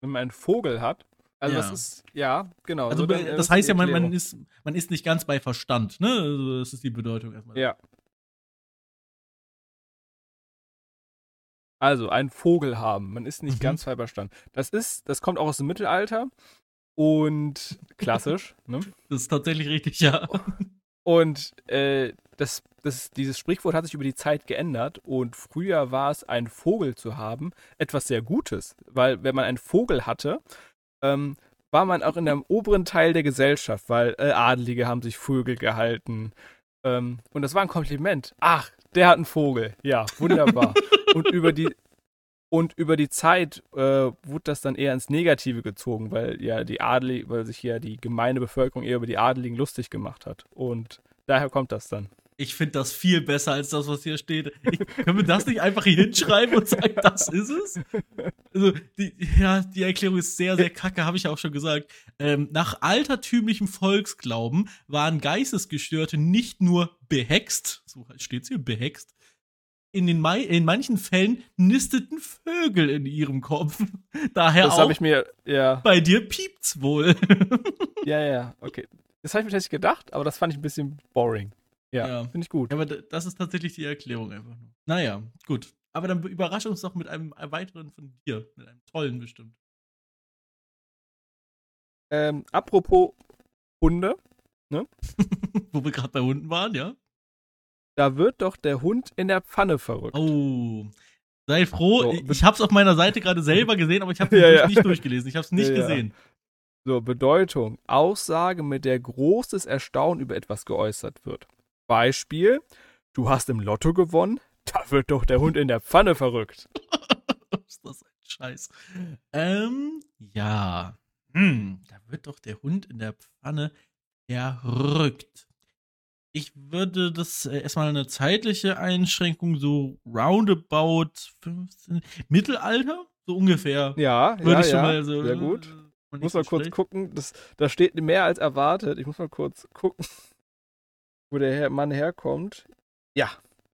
Wenn man einen Vogel hat? Also ja. das ist, ja, genau. Also so, dann, das heißt ja, man, man, ist, man ist nicht ganz bei Verstand, ne? Also das ist die Bedeutung erstmal. Ja. Also, einen Vogel haben. Man ist nicht mhm. ganz bei Das ist, das kommt auch aus dem Mittelalter und klassisch. ne? Das ist tatsächlich richtig, ja. Und äh, das, das, dieses Sprichwort hat sich über die Zeit geändert und früher war es, einen Vogel zu haben, etwas sehr Gutes. Weil wenn man einen Vogel hatte, ähm, war man auch in dem oberen Teil der Gesellschaft, weil äh, Adelige haben sich Vögel gehalten. Ähm, und das war ein Kompliment. Ach, der hat einen Vogel. Ja, wunderbar. und über die und über die Zeit äh, wurde das dann eher ins Negative gezogen, weil ja die Adelig, weil sich ja die gemeine Bevölkerung eher über die Adeligen lustig gemacht hat. Und daher kommt das dann. Ich finde das viel besser als das, was hier steht. Ich, können wir das nicht einfach hier hinschreiben und sagen, das ist es? Also, die, ja, die Erklärung ist sehr, sehr kacke, habe ich auch schon gesagt. Ähm, nach altertümlichem Volksglauben waren Geistesgestörte nicht nur behext, so steht's hier, behext, in, den in manchen Fällen nisteten Vögel in ihrem Kopf. Daher das auch. ich mir, ja. Bei dir piept's wohl. ja, ja, okay. Das habe ich mir tatsächlich gedacht, aber das fand ich ein bisschen boring. Ja, ja. finde ich gut. Ja, aber das ist tatsächlich die Erklärung einfach nur. Naja, gut. Aber dann überrasch uns doch mit einem weiteren von dir. Mit einem tollen bestimmt. Ähm, apropos Hunde, ne? Wo wir gerade bei Hunden waren, ja? Da wird doch der Hund in der Pfanne verrückt. Oh. Sei froh, so, ich hab's auf meiner Seite gerade selber gesehen, aber ich habe es ja, ja. nicht durchgelesen. Ich hab's nicht ja, gesehen. So, Bedeutung. Aussage, mit der großes Erstaunen über etwas geäußert wird. Beispiel, du hast im Lotto gewonnen, da wird doch der Hund in der Pfanne verrückt. ist das ein Scheiß. Ähm, ja. Hm, da wird doch der Hund in der Pfanne verrückt. Ich würde das äh, erstmal eine zeitliche Einschränkung, so roundabout 15, Mittelalter, so ungefähr. Ja, würde ja, ich schon ja, mal so. Sehr gut. Ich muss mal kurz gucken. Das, da steht mehr als erwartet. Ich muss mal kurz gucken, wo der Mann herkommt. Ja.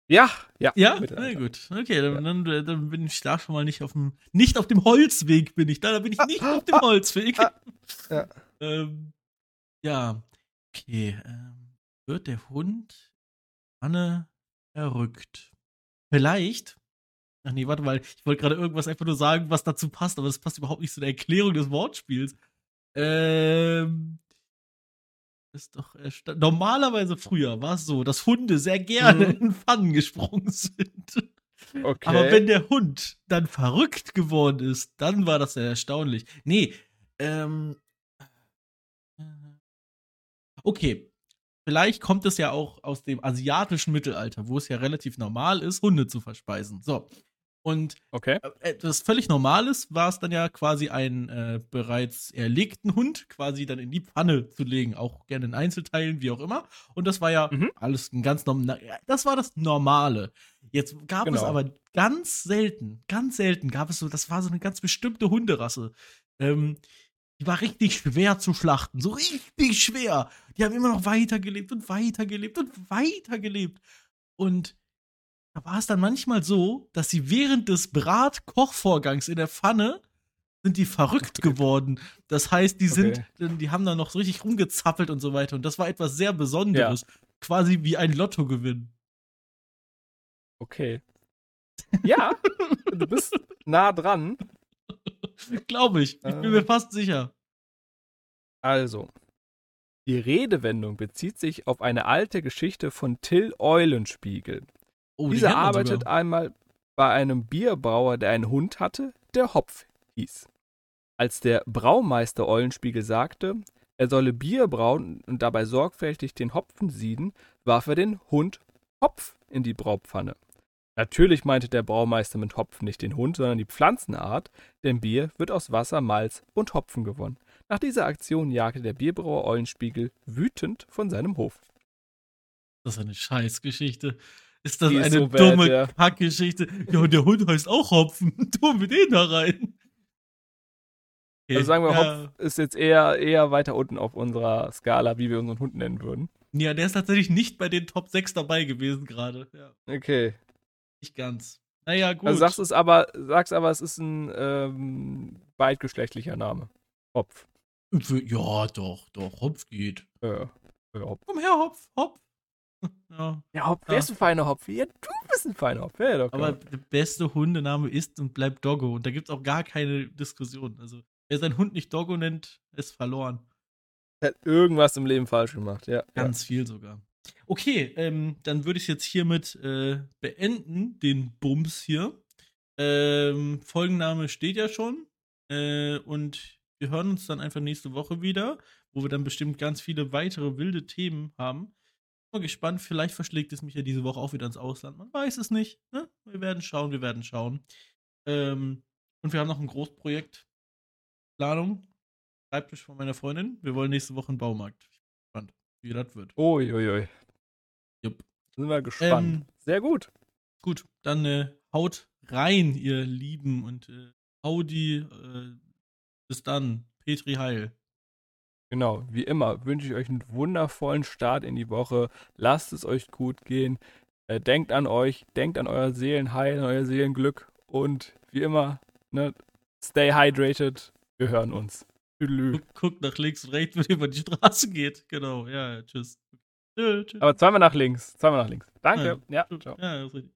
Ja, ja. Ja, na gut. Okay, dann, dann, dann, bin ich da schon mal nicht auf dem, nicht auf dem Holzweg bin ich da, da bin ich nicht auf dem Holzweg. ja. ähm, ja. Okay, ähm, wird der Hund Anne errückt? Vielleicht Ach nee, warte mal, ich wollte gerade irgendwas einfach nur sagen, was dazu passt, aber das passt überhaupt nicht zu der Erklärung des Wortspiels. Ähm. Ist doch normalerweise früher war es so, dass Hunde sehr gerne mhm. in Pfannen gesprungen sind. Okay. Aber wenn der Hund dann verrückt geworden ist, dann war das sehr erstaunlich. Nee, ähm. Okay. Vielleicht kommt es ja auch aus dem asiatischen Mittelalter, wo es ja relativ normal ist, Hunde zu verspeisen. So. Und okay. Äh, etwas völlig Normales war es dann ja quasi einen äh, bereits erlegten Hund quasi dann in die Pfanne zu legen, auch gerne in Einzelteilen, wie auch immer. Und das war ja mhm. alles ein ganz normal. Das war das Normale. Jetzt gab genau. es aber ganz selten, ganz selten gab es so, das war so eine ganz bestimmte Hunderasse. Ähm, die war richtig schwer zu schlachten, so richtig schwer. Die haben immer noch weitergelebt und weitergelebt und weitergelebt. Und da war es dann manchmal so, dass sie während des Brat-Kochvorgangs in der Pfanne sind die verrückt geworden. Das heißt, die sind, okay. die haben da noch so richtig rumgezappelt und so weiter. Und das war etwas sehr Besonderes. Ja. Quasi wie ein Lottogewinn. Okay. Ja, du bist nah dran. Glaube ich. Ich bin äh, mir fast sicher. Also, die Redewendung bezieht sich auf eine alte Geschichte von Till Eulenspiegel. Oh, Dieser die arbeitet sogar. einmal bei einem Bierbrauer, der einen Hund hatte, der Hopf hieß. Als der Braumeister Eulenspiegel sagte, er solle Bier brauen und dabei sorgfältig den Hopfen sieden, warf er den Hund Hopf in die Braupfanne. Natürlich meinte der Braumeister mit Hopfen nicht den Hund, sondern die Pflanzenart, denn Bier wird aus Wasser, Malz und Hopfen gewonnen. Nach dieser Aktion jagte der Bierbrauer Eulenspiegel wütend von seinem Hof. Das ist eine Scheißgeschichte. Ist das Die eine so dumme bad, ja. Kackgeschichte? Ja, und der Hund heißt auch Hopfen. Tun wir den da rein. Okay, also sagen wir, ja. Hopf ist jetzt eher, eher weiter unten auf unserer Skala, wie wir unseren Hund nennen würden. Ja, der ist tatsächlich nicht bei den Top 6 dabei gewesen gerade. Ja. Okay. Nicht ganz. Naja, gut. Also sagst es aber, sagst aber, es ist ein ähm, beidgeschlechtlicher Name. Hopf. Ja, doch, doch. Hopf geht. Ja Hopf. Komm her, Hopf, Hopf. Ja, ja Hopf, wer ist ein feiner Hopf? Ja, du bist ein feiner Hopf. Ja, doch, Aber der beste Hundename ist und bleibt Doggo. Und da gibt es auch gar keine Diskussion. Also, wer seinen Hund nicht Doggo nennt, ist verloren. Er hat irgendwas im Leben falsch gemacht, ja. Ganz ja. viel sogar. Okay, ähm, dann würde ich jetzt hiermit äh, beenden, den Bums hier. Ähm, Folgenname steht ja schon. Äh, und wir hören uns dann einfach nächste Woche wieder, wo wir dann bestimmt ganz viele weitere wilde Themen haben mal gespannt, vielleicht verschlägt es mich ja diese Woche auch wieder ins Ausland. Man weiß es nicht. Ne? Wir werden schauen, wir werden schauen. Ähm, und wir haben noch ein Großprojekt. Planung. Schreibtisch von meiner Freundin. Wir wollen nächste Woche einen Baumarkt. Ich bin gespannt, wie das wird. Uiuiui. Jupp. Sind wir gespannt. Ähm, Sehr gut. Gut, dann äh, haut rein, ihr Lieben, und äh, Audi, äh, bis dann. Petri Heil. Genau, wie immer wünsche ich euch einen wundervollen Start in die Woche. Lasst es euch gut gehen. Äh, denkt an euch, denkt an euer Seelenheil, an euer Seelenglück und wie immer, ne, stay hydrated. Wir hören uns. Guckt guck nach links und rechts, wenn ihr über die Straße geht. Genau, ja, tschüss. tschüss. Aber zweimal nach links. Zweimal nach links. Danke. Ja, ja ciao. Ja, das ist richtig.